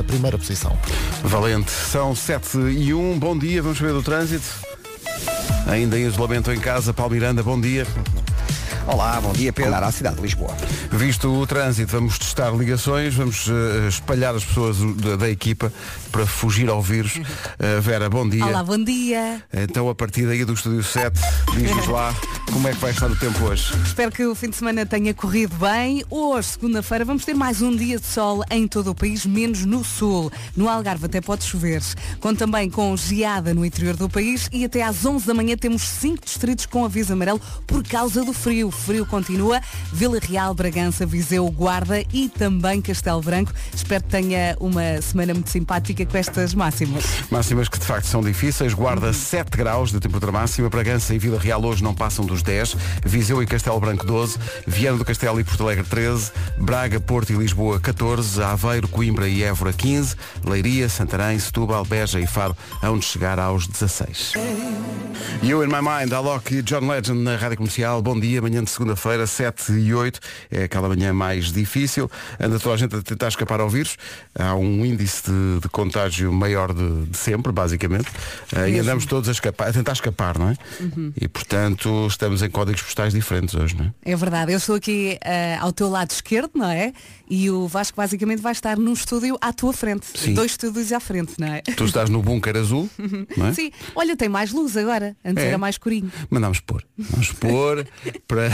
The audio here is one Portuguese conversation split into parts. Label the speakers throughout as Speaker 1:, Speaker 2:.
Speaker 1: a primeira posição.
Speaker 2: Valente. São 7 e 1. Bom dia, vamos saber do trânsito. Ainda em isolamento em casa, Paulo Miranda, bom dia.
Speaker 3: Olá, bom dia, Pedro. à cidade de Lisboa.
Speaker 2: Visto o trânsito, vamos testar ligações, vamos uh, espalhar as pessoas da, da, equipa para fugir ao vírus. Uh, Vera, bom dia.
Speaker 4: Olá, bom dia.
Speaker 2: Então, a partir daí do Estúdio 7, diz-nos lá como é que vai estar o tempo hoje.
Speaker 4: Espero que o fim de semana tenha corrido bem. Hoje, segunda-feira, vamos ter mais um dia de sol em todo o país, menos no sul. No Algarve até pode chover. Com também com geada no interior do país e até às 11 da manhã temos cinco distritos com aviso amarelo por causa do frio. O frio continua. Vila Real, Bragança, Viseu, Guarda e também Castelo Branco. Espero que tenha uma semana muito simpática com estas máximas.
Speaker 2: Máximas que de facto são difíceis. Guarda 7 graus de temperatura máxima. Bragança e Vila Real hoje não passam dos 10. Viseu e Castelo Branco 12. Viana do Castelo e Porto Alegre 13. Braga, Porto e Lisboa 14. Aveiro, Coimbra e Évora 15. Leiria, Santarém, Setúbal, Beja e Faro onde chegar aos 16. You in My Mind, Alok e John Legend na Rádio Comercial. Bom dia, manhã de segunda-feira, 7 e 8. É aquela manhã mais difícil. Anda toda a gente a tentar escapar ao vírus. Há um índice de, de contágio maior de, de sempre, basicamente. Uh, e andamos todos a, escapar, a tentar escapar, não é? Uhum. E portanto estamos em códigos postais diferentes hoje, não é?
Speaker 4: É verdade. Eu estou aqui uh, ao teu lado esquerdo, não é? E o Vasco basicamente vai estar num estúdio à tua frente. Sim. Dois estúdios à frente, não é?
Speaker 2: Tu estás no bunker azul, não é?
Speaker 4: Sim. Olha, tem mais luz agora. Antes é. era mais escurinho.
Speaker 2: Mandamos pôr. Vamos pôr para,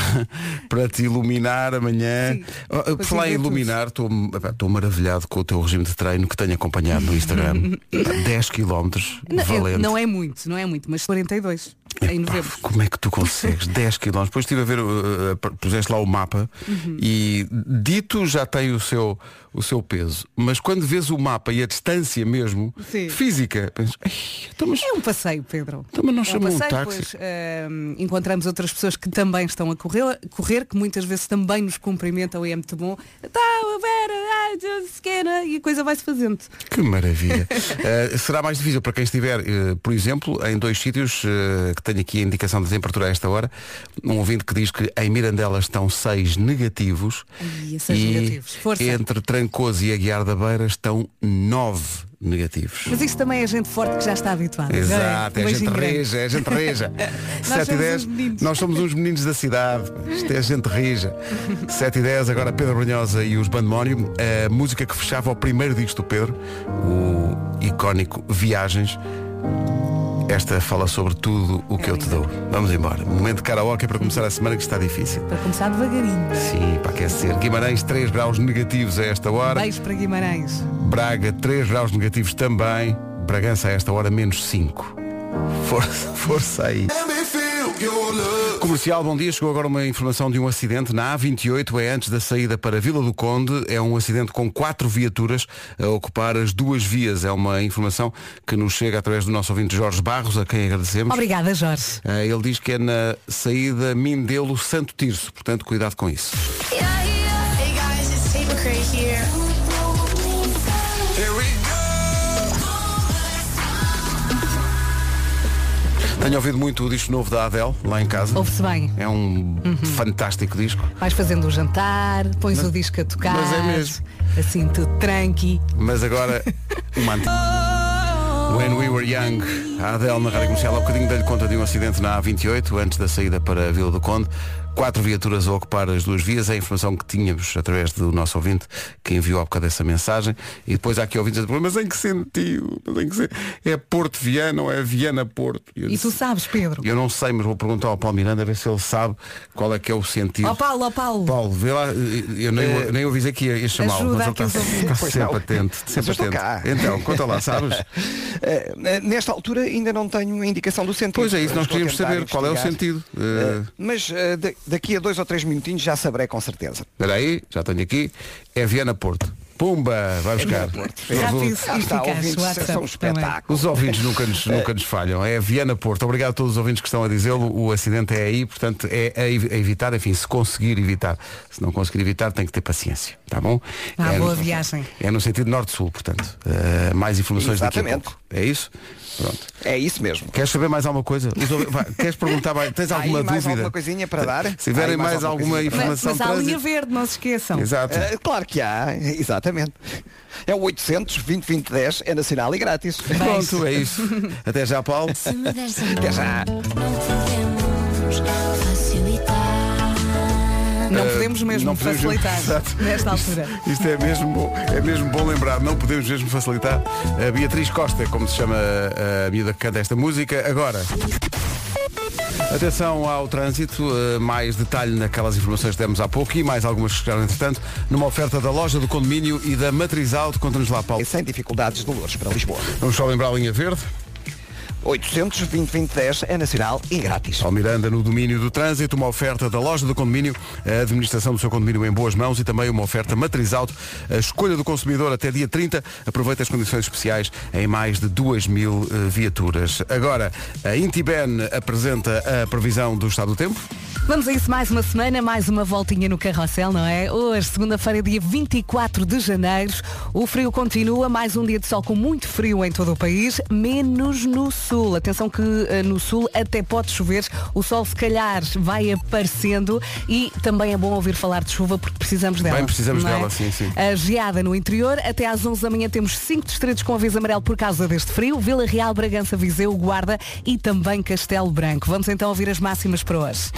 Speaker 2: para te iluminar amanhã. Sim, oh, Por falar em iluminar, estou maravilhado com o teu regime de treino que tenho acompanhado no Instagram. 10 km.
Speaker 4: Não,
Speaker 2: valente.
Speaker 4: não é muito, não é muito, mas 42 em novembro.
Speaker 2: Como é que tu consegues 10 km? Depois estive a ver, uh, puseste lá o mapa uhum. e dito já tem o seu, o seu peso. Mas quando vês o mapa e a distância mesmo, Sim. física, pensas,
Speaker 4: então, mas... é um passeio, Pedro.
Speaker 2: Então, mas não
Speaker 4: é
Speaker 2: um, passeio, um táxi. Pois,
Speaker 4: uh, encontramos outras pessoas que também estão a correr, correr, que muitas vezes também nos cumprimentam e é muito bom. Tá, Vera, e a coisa vai-se fazendo.
Speaker 2: Que maravilha. uh, será mais difícil para quem estiver, por exemplo, em dois sítios que tenho aqui a indicação de temperatura a esta hora. Um ouvinte que diz que em Mirandela estão seis negativos.
Speaker 4: Ai, seis e negativos. Força.
Speaker 2: entre Trancoso e Aguiar da Beira estão nove negativos.
Speaker 4: Mas isso também é gente forte que já está habituada.
Speaker 2: Exato, é, é gente rija, é gente rija. 7 e 10, nós somos uns meninos da cidade. Isto é gente rija. 7 e 10, agora Pedro Brunhosa e os Bandemónio. A música que fechava o primeiro disco do Pedro, o icónico Viagens. Esta fala sobre tudo o que eu te dou. Vamos embora. Momento de karaoke para começar a semana que está difícil.
Speaker 4: Para começar devagarinho.
Speaker 2: Sim, para aquecer. Guimarães 3 graus negativos a esta hora.
Speaker 4: Beijo para Guimarães.
Speaker 2: Braga 3 graus negativos também. Bragança a esta hora menos 5. Força, força aí. Comercial, bom dia. Chegou agora uma informação de um acidente na A28, é antes da saída para Vila do Conde. É um acidente com quatro viaturas a ocupar as duas vias. É uma informação que nos chega através do nosso ouvinte Jorge Barros, a quem agradecemos.
Speaker 4: Obrigada, Jorge.
Speaker 2: Eh, ele diz que é na saída Mindelo Santo Tirso, portanto, cuidado com isso. Yeah, yeah. Hey guys, Tenho ouvido muito o disco novo da Adele, lá em casa.
Speaker 4: Ouve-se bem.
Speaker 2: É um uhum. fantástico disco.
Speaker 4: Vais fazendo o jantar, pões mas, o disco a tocar. Mas é mesmo. Assim, tudo tranqui.
Speaker 2: Mas agora, uma When We Were Young, a Adele na rádio comercial há um bocadinho dei-lhe conta de um acidente na A28, antes da saída para a Vila do Conde quatro viaturas a ocupar as duas vias, é a informação que tínhamos através do nosso ouvinte que enviou há bocado essa mensagem. E depois há aqui ouvintes a dizer, mas em que sentido? Mas em que sentido? É Porto Viana ou é Viana Porto?
Speaker 4: Eu e tu sabes, Pedro?
Speaker 2: Eu não sei, mas vou perguntar ao Paulo Miranda a ver se ele sabe qual é que é o sentido.
Speaker 4: Ó oh, Paulo, ó oh, Paulo.
Speaker 2: Paulo, vê lá, eu nem, é... nem ouvi aqui a chamá-lo, mas ele está, está sempre atento. Sempre atento. Então, conta lá, sabes?
Speaker 3: Uh, nesta altura ainda não tenho indicação do sentido.
Speaker 2: Pois é, isso nós queríamos saber qual é o sentido. Uh...
Speaker 3: mas de, daqui a dois ou três minutinhos já saberei com certeza.
Speaker 2: Espera aí, já tenho aqui. É Viana Porto. Pumba, vai buscar.
Speaker 4: É está, ouvintes,
Speaker 3: são um espetáculo.
Speaker 2: Os ouvintes nunca nos, nunca nos falham. É Viana Porto. Obrigado a todos os ouvintes que estão a dizê-lo. O acidente é aí, portanto, é a evitar, enfim, se conseguir evitar. Se não conseguir evitar, tem que ter paciência. Tá bom?
Speaker 4: Ah,
Speaker 2: é
Speaker 4: boa no, viagem.
Speaker 2: É no sentido norte-sul, portanto. Uh, mais informações
Speaker 3: Exatamente.
Speaker 2: daqui a pouco. É isso? Pronto.
Speaker 3: É isso mesmo.
Speaker 2: Queres saber mais alguma coisa? Queres perguntar mais? Tens
Speaker 3: aí
Speaker 2: alguma
Speaker 3: mais
Speaker 2: dúvida?
Speaker 3: alguma coisinha para dar?
Speaker 2: Se tiverem
Speaker 3: aí mais
Speaker 2: mais,
Speaker 3: alguma
Speaker 2: alguma
Speaker 3: coisinha
Speaker 4: Mas,
Speaker 2: informação
Speaker 4: mas há a linha verde, não se esqueçam.
Speaker 2: Exato.
Speaker 3: Ah, claro que há, exatamente. É o 800 2010 é nacional e grátis.
Speaker 2: Pronto, é isso. Até já, Paulo.
Speaker 3: Até já.
Speaker 1: não podemos facilitar.
Speaker 4: Não podemos mesmo
Speaker 2: não podemos-
Speaker 4: facilitar
Speaker 2: Exato.
Speaker 4: nesta altura.
Speaker 2: Isto é mesmo, bom, é mesmo bom lembrar, não podemos mesmo facilitar. A Beatriz Costa, como se chama a miúda que canta esta música. Agora, atenção ao trânsito, eh, mais detalhe naquelas informações que demos há pouco e mais algumas que chegaram entretanto, numa oferta da loja do condomínio e da Matriz Auto. Conta-nos lá, Paulo.
Speaker 3: E sem dificuldades de Lourdes para Lisboa.
Speaker 2: Vamos só lembrar a linha verde.
Speaker 3: 800 2010 é nacional e grátis.
Speaker 2: Paulo Miranda no domínio do trânsito, uma oferta da loja do condomínio, a administração do seu condomínio em boas mãos e também uma oferta matriz auto, a escolha do consumidor até dia 30. Aproveita as condições especiais em mais de 2 mil eh, viaturas. Agora, a Intiben apresenta a previsão do estado do tempo.
Speaker 4: Vamos a isso mais uma semana, mais uma voltinha no carrossel, não é? Hoje, segunda-feira, dia 24 de janeiro. O frio continua, mais um dia de sol com muito frio em todo o país, menos no sul. Atenção que eh, no sul até pode chover, o sol se calhar vai aparecendo e também é bom ouvir falar de chuva porque precisamos dela.
Speaker 2: Bem, precisamos
Speaker 4: é?
Speaker 2: dela, sim, sim.
Speaker 4: A geada no interior, até às 11 da manhã temos 5 distritos com aviso amarelo por causa deste frio, Vila Real, Bragança, Viseu, Guarda e também Castelo Branco. Vamos então ouvir as máximas para hoje.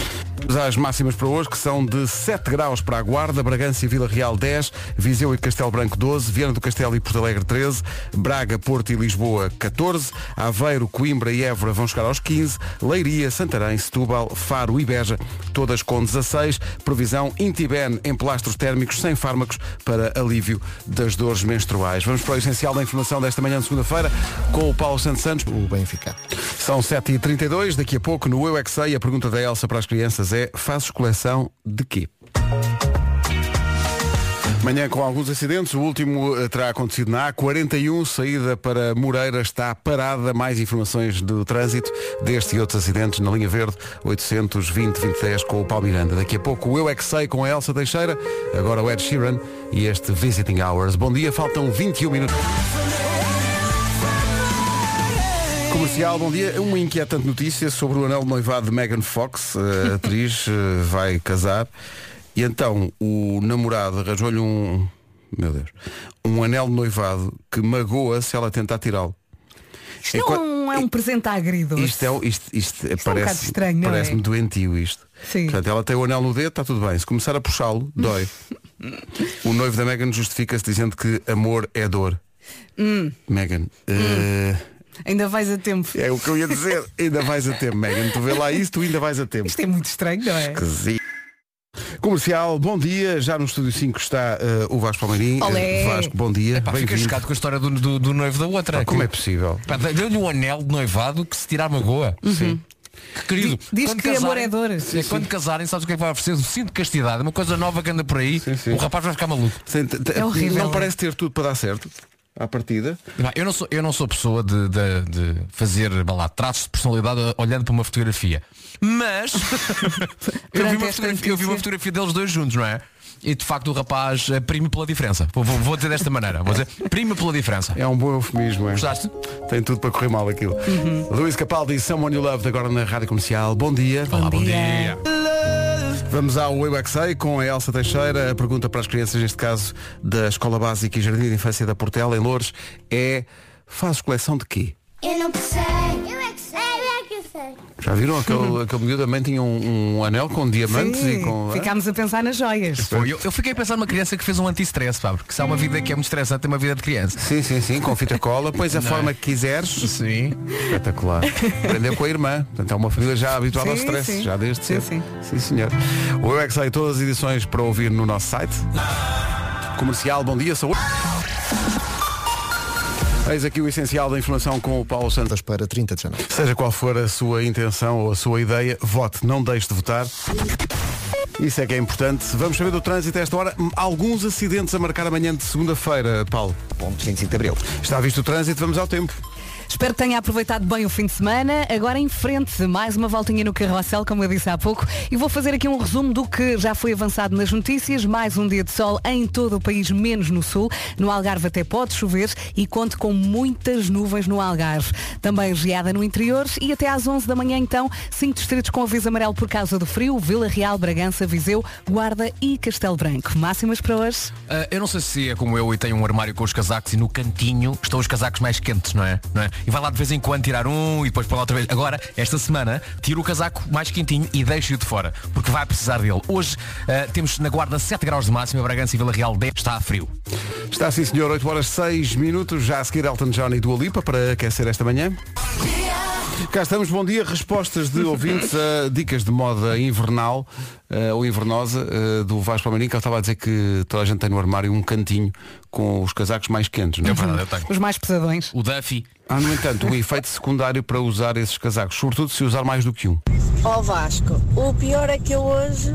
Speaker 2: Às máximas para hoje, que são de 7 graus para a Guarda, Bragança e Vila Real 10, Viseu e Castelo Branco 12, Viana do Castelo e Porto Alegre 13, Braga, Porto e Lisboa 14, Aveiro, Coimbra e Évora vão chegar aos 15, Leiria, Santarém, Setúbal, Faro e Beja, todas com 16, previsão Intiben em plastros térmicos sem fármacos para alívio das dores menstruais. Vamos para o essencial da informação desta manhã de segunda-feira com o Paulo Santos Santos.
Speaker 5: o Benfica.
Speaker 2: São 7h32, daqui a pouco no Eu é a pergunta da Elsa para as crianças é fazes coleção de quê? Manhã com alguns acidentes, o último eh, terá acontecido na A41, saída para Moreira está parada, mais informações do trânsito deste e outros acidentes na linha verde 820 2010 com o Paulo Miranda. Daqui a pouco o Eu é Que Sei com a Elsa Teixeira, agora o Ed Sheeran e este Visiting Hours. Bom dia, faltam 21 minutos. Comercial, bom dia. Uma inquietante notícia sobre o anel de noivado de Megan Fox, a atriz eh, vai casar. E então o namorado arranjou-lhe um. Meu Deus. Um anel de noivado que magoa se ela tentar tirá-lo.
Speaker 4: Isto
Speaker 2: Enquanto-
Speaker 4: não é um presente agridoce.
Speaker 2: Isto é, o- isto, isto,
Speaker 4: um
Speaker 2: parece,
Speaker 4: bocado estranho, não é?
Speaker 2: parece-me doentio isto.
Speaker 4: Sim.
Speaker 2: Portanto, ela tem o anel no dedo, está tudo bem. Se começar a puxá-lo, dói. o noivo da Megan justifica-se dizendo que amor é dor.
Speaker 4: Hum.
Speaker 2: Megan, eh,
Speaker 4: Ainda vais a tempo.
Speaker 2: é o que eu ia dizer. ainda vais a tempo, Megan. Tu vê lá isso, tu ainda vais a tempo.
Speaker 4: Isto é muito estranho, não é?
Speaker 2: Esquisito. Comercial, bom dia. Já no Estúdio 5 está eh, o Vasco Palmeirim.
Speaker 4: Olé.
Speaker 2: Eh, Vasco, bom dia.
Speaker 5: Pá, fiquei
Speaker 2: Bem-vindo.
Speaker 5: chocado com a história do, do, do noivo da outra.
Speaker 2: Pá, Como é possível?
Speaker 5: Deu-lhe um anel de noivado que se tirar magoa. Sim. Querido,
Speaker 4: Di- diz que amor é dor.
Speaker 5: é, quando casarem, sabes o que é que vai oferecer? O cinto de castidade, uma coisa nova que anda por aí,
Speaker 2: Sim, sim.
Speaker 5: o rapaz vai ficar maluco.
Speaker 4: É horrível,
Speaker 2: Não
Speaker 4: é?
Speaker 2: parece ter tudo para dar certo à partida.
Speaker 5: Eu não sou, eu não sou pessoa de, de, de fazer lá, traços de personalidade olhando para uma fotografia. Mas eu, vi uma fotografia, eu vi uma fotografia deles dois juntos, não é? E de facto o rapaz eh, prime pela diferença. Vou, vou- dizer desta maneira. Vou dizer, prime pela diferença.
Speaker 2: É um bom eufemismo, é?
Speaker 5: Gostaste?
Speaker 2: Tem tudo para correr mal aquilo. Luís Capaldi Someone You Loved agora na Rádio Comercial. Bom dia.
Speaker 5: Olá, bom
Speaker 4: dia.
Speaker 5: dia.
Speaker 2: Vamos ao Eu é com a Elsa Teixeira. A pergunta para as crianças, neste caso da Escola Básica e Jardim de Infância da Portela, em Loures, é fazes coleção de quê?
Speaker 1: Eu não sei.
Speaker 2: Já viram? Aquele, aquele miúdo também tinha um, um anel com diamantes
Speaker 4: Sim,
Speaker 2: e com...
Speaker 4: Ficámos a pensar nas joias.
Speaker 5: Foi, eu, eu fiquei a pensar numa criança que fez um anti-stress, pá, porque se há uma vida que é muito estressante, tem uma vida de criança.
Speaker 2: Sim, sim, sim, com fita cola, pões a forma que quiseres.
Speaker 5: Sim.
Speaker 2: Espetacular. Aprendeu com a irmã. Portanto, é uma família já habituada ao
Speaker 4: Sim,
Speaker 2: stress,
Speaker 4: sim.
Speaker 2: já desde
Speaker 4: Sim,
Speaker 2: cedo.
Speaker 4: sim.
Speaker 2: senhor. O Eu é todas as edições para ouvir no nosso site. Comercial, bom dia, saúde. Eis aqui o essencial da informação com o Paulo Santos.
Speaker 5: Para 30 de janeiro.
Speaker 2: Seja qual for a sua intenção ou a sua ideia, vote, não deixe de votar. Isso é que é importante. Vamos saber do trânsito a esta hora. Alguns acidentes a marcar amanhã de segunda-feira, Paulo.
Speaker 3: Ponto 25 de Abril.
Speaker 2: Está visto o trânsito, vamos ao tempo.
Speaker 4: Espero que tenha aproveitado bem o fim de semana. Agora em frente, mais uma voltinha no carrossel, como eu disse há pouco. E vou fazer aqui um resumo do que já foi avançado nas notícias. Mais um dia de sol em todo o país, menos no sul. No Algarve até pode chover e conte com muitas nuvens no Algarve. Também geada no interior e até às 11 da manhã, então, cinco distritos com aviso amarelo por causa do frio. Vila Real, Bragança, Viseu, Guarda e Castelo Branco. Máximas para hoje?
Speaker 5: Ah, eu não sei se é como eu e tenho um armário com os casacos e no cantinho estão os casacos mais quentes, não é? não é? E vai lá de vez em quando tirar um e depois para lá outra vez. Agora, esta semana, tiro o casaco mais quentinho e deixo-o de fora, porque vai precisar dele. Hoje ah, temos na guarda 7 graus de máxima, Bragança e Vila Real 10, está a frio.
Speaker 2: Está sim, senhor, 8 horas 6 minutos, já a seguir Elton John e Dua Lipa para aquecer esta manhã. Cá estamos, bom dia. Respostas de ouvintes a dicas de moda invernal ou invernosa eh, do Vasco Palmeirinho, que ele estava a dizer que toda a gente tem no armário um cantinho com os casacos mais quentes. Não
Speaker 5: É
Speaker 2: é?
Speaker 5: verdade, eu tenho.
Speaker 4: Os mais pesadões.
Speaker 5: O Duffy.
Speaker 2: Há, no entanto, um efeito secundário para usar esses casacos, sobretudo se usar mais do que um.
Speaker 6: Ó Vasco, o pior é que eu hoje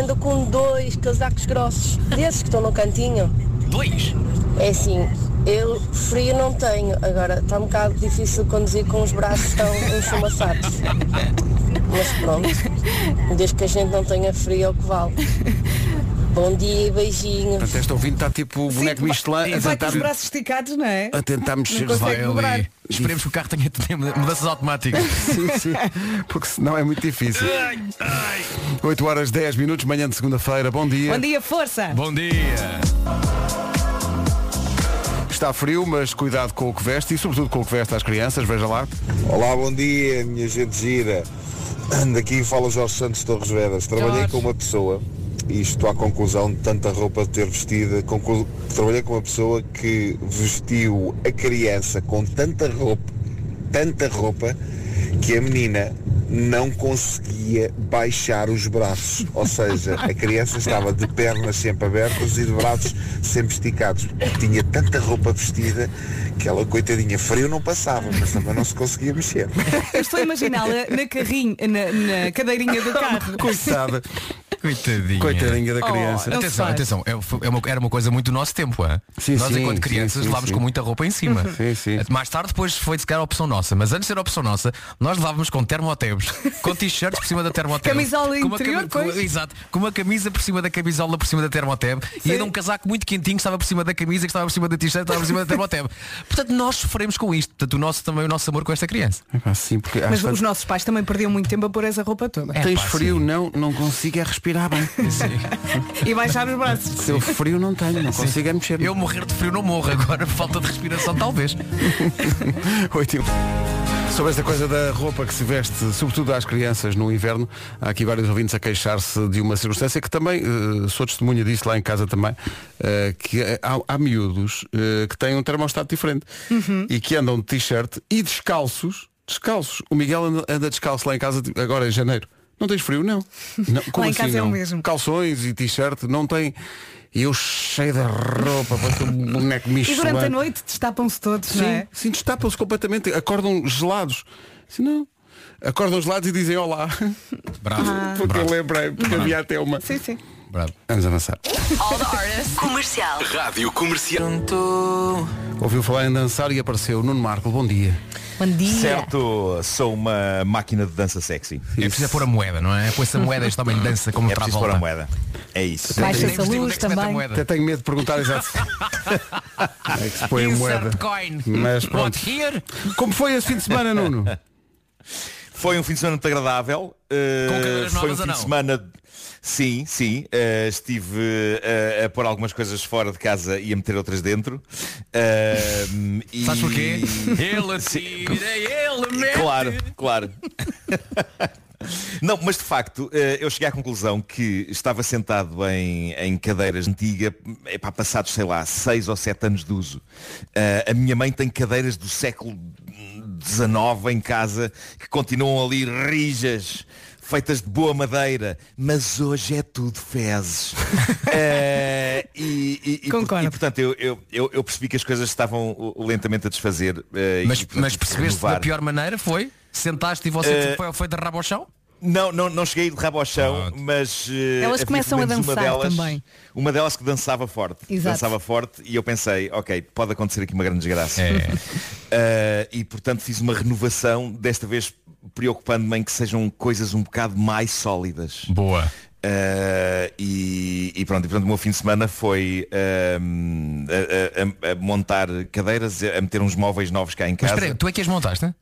Speaker 6: ando com dois casacos grossos, desses que estão no cantinho.
Speaker 5: Dois.
Speaker 6: É assim, eu frio não tenho, agora está um bocado difícil conduzir com os braços tão enchumaçados. Mas pronto, desde que a gente não tenha frio é o que vale. Bom dia e beijinhos.
Speaker 2: Portanto, este ouvinte está tipo o boneco Michelin a
Speaker 4: Vai com
Speaker 2: tentar,
Speaker 4: os braços esticados, não é?
Speaker 2: a tentar mexer.
Speaker 5: Vai ali. Esperemos que o carro tenha, tenha mudanças automáticas.
Speaker 2: Sim, sim, porque senão é muito difícil. 8 horas 10 minutos, manhã de segunda-feira, bom dia.
Speaker 4: Bom dia, força!
Speaker 5: Bom dia.
Speaker 2: Está frio, mas cuidado com o que veste e sobretudo com o que veste às crianças, veja lá.
Speaker 7: Olá, bom dia, minha gente gira. Daqui fala Jorge Santos Torres Vedas. Trabalhei
Speaker 4: Jorge.
Speaker 7: com uma pessoa, e estou à conclusão de tanta roupa ter vestida, conclu... trabalhei com uma pessoa que vestiu a criança com tanta roupa, tanta roupa, que a menina não conseguia baixar os braços. Ou seja, a criança estava de pernas sempre abertas e de braços sempre esticados. Tinha tanta roupa vestida que ela, coitadinha, frio não passava, mas também não se conseguia mexer.
Speaker 4: Eu estou a imaginá-la na carrinha, na, na cadeirinha do carro.
Speaker 2: Coitada,
Speaker 5: Coitadinha.
Speaker 2: coitadinha da
Speaker 4: Oh,
Speaker 2: criança.
Speaker 4: se
Speaker 5: Atenção, atenção, é- é uma- era uma coisa muito do nosso tempo, é?
Speaker 2: Sim,
Speaker 5: Nós
Speaker 2: sim,
Speaker 5: enquanto crianças
Speaker 2: sim,
Speaker 5: levávamos
Speaker 2: sim.
Speaker 5: com muita roupa em cima.
Speaker 2: Sim, sim.
Speaker 5: Mais tarde depois foi de sequer a opção nossa, mas antes de ser a opção nossa, nós levávamos com termotebs, com t-shirts por cima da termoteb.
Speaker 4: Camisola
Speaker 5: com uma
Speaker 4: interior,
Speaker 5: cami- com-. Exato, com uma camisa por cima da camisola por cima da termoteb e ainda um casaco muito quentinho que estava por cima da camisa, que estava por cima da t-shirt, que estava por cima da termoteb. Portanto, nós sofremos com isto. Portanto, o nosso também o nosso amor com esta criança.
Speaker 2: Epá, sim, porque
Speaker 4: Mas
Speaker 2: vezes
Speaker 4: os nossos pais também perdiam muito tempo a pôr essa roupa toda.
Speaker 2: tens
Speaker 5: pá,
Speaker 2: frio, não, não consigo é respirar bem.
Speaker 4: E baixar os braços.
Speaker 2: Se eu frio não tenho, não consigo é mexer.
Speaker 5: Eu morrer de frio não morro, agora falta de respiração talvez.
Speaker 2: Oito. Sobre esta coisa da roupa que se veste, sobretudo às crianças no inverno, há aqui vários ouvintes a queixar-se de uma circunstância que também, eh, sou testemunha disso lá em casa também, eh, que há, há miúdos eh, que têm um termostato diferente e que andam de t-shirt e descalços, descalços. O Miguel anda, anda descalço lá em casa tipo, agora em janeiro. Não tens frio? Não. não como
Speaker 4: em
Speaker 2: assim,
Speaker 4: casa é o
Speaker 2: não?
Speaker 4: mesmo.
Speaker 2: Calções e t-shirt, não tem. E eu cheio de roupa, parece um boneco
Speaker 4: E
Speaker 2: Michelin.
Speaker 4: durante a noite destapam-se todos,
Speaker 2: Sim,
Speaker 4: não é?
Speaker 2: sim, destapam-se completamente, acordam gelados. Se não, acordam gelados e dizem olá.
Speaker 5: Bravo.
Speaker 2: Porque eu
Speaker 5: bravo,
Speaker 2: lembrei, porque havia até uma.
Speaker 4: Sim, sim.
Speaker 5: Bravo.
Speaker 2: Vamos avançar.
Speaker 8: Comercial.
Speaker 9: Rádio Comercial.
Speaker 2: Ouviu falar em dançar e apareceu Nuno Marco. Bom dia.
Speaker 4: Bom dia.
Speaker 10: Certo, sou uma máquina de dança sexy.
Speaker 5: É preciso é pôr a moeda, não é? Põe-se a moeda, este homem dança como
Speaker 10: É preciso pôr
Speaker 5: Travolta.
Speaker 10: a moeda. É isso.
Speaker 4: Baixa-se a
Speaker 5: Nem percebi onde
Speaker 4: luz
Speaker 5: é
Speaker 4: também.
Speaker 2: Até tenho medo de perguntar exato. é que se põe a moeda.
Speaker 5: Insert coin.
Speaker 2: Mas pronto.
Speaker 5: What here?
Speaker 2: Como foi esse fim de semana, Nuno?
Speaker 10: Foi um fim de semana muito agradável. Uh,
Speaker 5: Com cadeiras
Speaker 10: foi um
Speaker 5: novas
Speaker 10: fim
Speaker 5: ou
Speaker 10: de
Speaker 5: não?
Speaker 10: semana. Sim, sim. Uh, estive uh, a pôr algumas coisas fora de casa e a meter outras dentro. Uh, e-
Speaker 5: Sabes porquê? Ele tira, ele mete.
Speaker 10: Claro, claro. Não, mas de facto, eu cheguei à conclusão que estava sentado em, em cadeiras antigas, epá, passados, sei lá, seis ou sete anos de uso. A minha mãe tem cadeiras do século XIX em casa que continuam ali rijas, feitas de boa madeira, mas hoje é tudo fezes. Eh, e, e- e,
Speaker 4: Concordo.
Speaker 10: e, portanto, eu, eu, eu, percebi que as coisas estavam uh, lentamente a desfazer. eh,
Speaker 5: Mas,
Speaker 10: e, portanto,
Speaker 5: mas percebeste da pior maneira? Foi? Sentaste e você
Speaker 10: Eh,
Speaker 5: foi, foi de rabo ao chão?
Speaker 10: Não, não, não cheguei de rabo ao chão, mas eh,
Speaker 4: Elas
Speaker 10: havia
Speaker 4: começam
Speaker 10: pelo
Speaker 4: a
Speaker 10: menos uma
Speaker 4: dançar
Speaker 10: delas,
Speaker 4: também.
Speaker 10: Uma delas que dançava forte.
Speaker 4: Exato.
Speaker 10: Dançava forte e eu pensei, ok, pode acontecer aqui uma grande desgraça.
Speaker 5: É.
Speaker 10: Eh, e portanto fiz uma renovação, desta vez preocupando-me em que sejam coisas um bocado mais sólidas.
Speaker 5: Boa.
Speaker 10: Uh, e, e pronto, e portanto o meu fim de semana foi um, a, a- a montar cadeiras, a meter uns móveis novos cá em
Speaker 5: Mas
Speaker 10: casa.
Speaker 5: espera, aí, tu é que as montaste?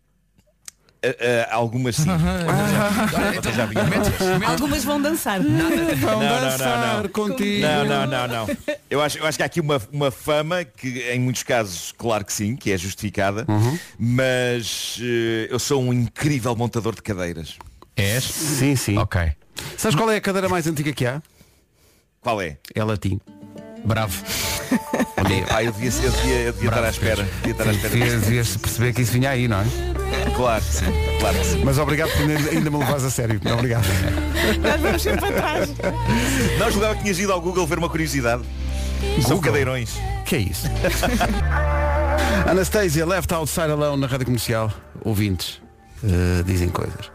Speaker 10: Uh, uh, algumas sim. Já?
Speaker 4: Algumas vão dançar.
Speaker 2: Vão
Speaker 10: Não, não,
Speaker 2: dançar
Speaker 10: não, não.
Speaker 2: contigo.
Speaker 10: Não, não, não, não. Eu acho, eu acho que há aqui uma, uma fama que em muitos casos, claro que sim, que é justificada,
Speaker 2: Uhum.
Speaker 10: mas uh, eu sou um incrível montador de cadeiras.
Speaker 5: És?
Speaker 2: Sim, sim.
Speaker 5: Ok.
Speaker 2: Sabes qual é a cadeira mais antiga que há?
Speaker 10: Qual é?
Speaker 2: É latim.
Speaker 5: Bravo.
Speaker 10: Ah, eu devia, eu devia, eu devia estar à espera. Devia estar à espera.
Speaker 2: Devias, devias perceber que isso vinha aí, não é?
Speaker 10: Claro que sim, claro que sim.
Speaker 2: Mas obrigado por ainda me levares a sério. Obrigado.
Speaker 4: Nós vamos sempre atrás.
Speaker 10: Não julgava que tinhas ido ao Google ver uma curiosidade. São
Speaker 2: Google?
Speaker 10: cadeirões.
Speaker 2: Que é isso? Anastasia, left outside alone na rádio comercial. Ouvintes eh, dizem coisas.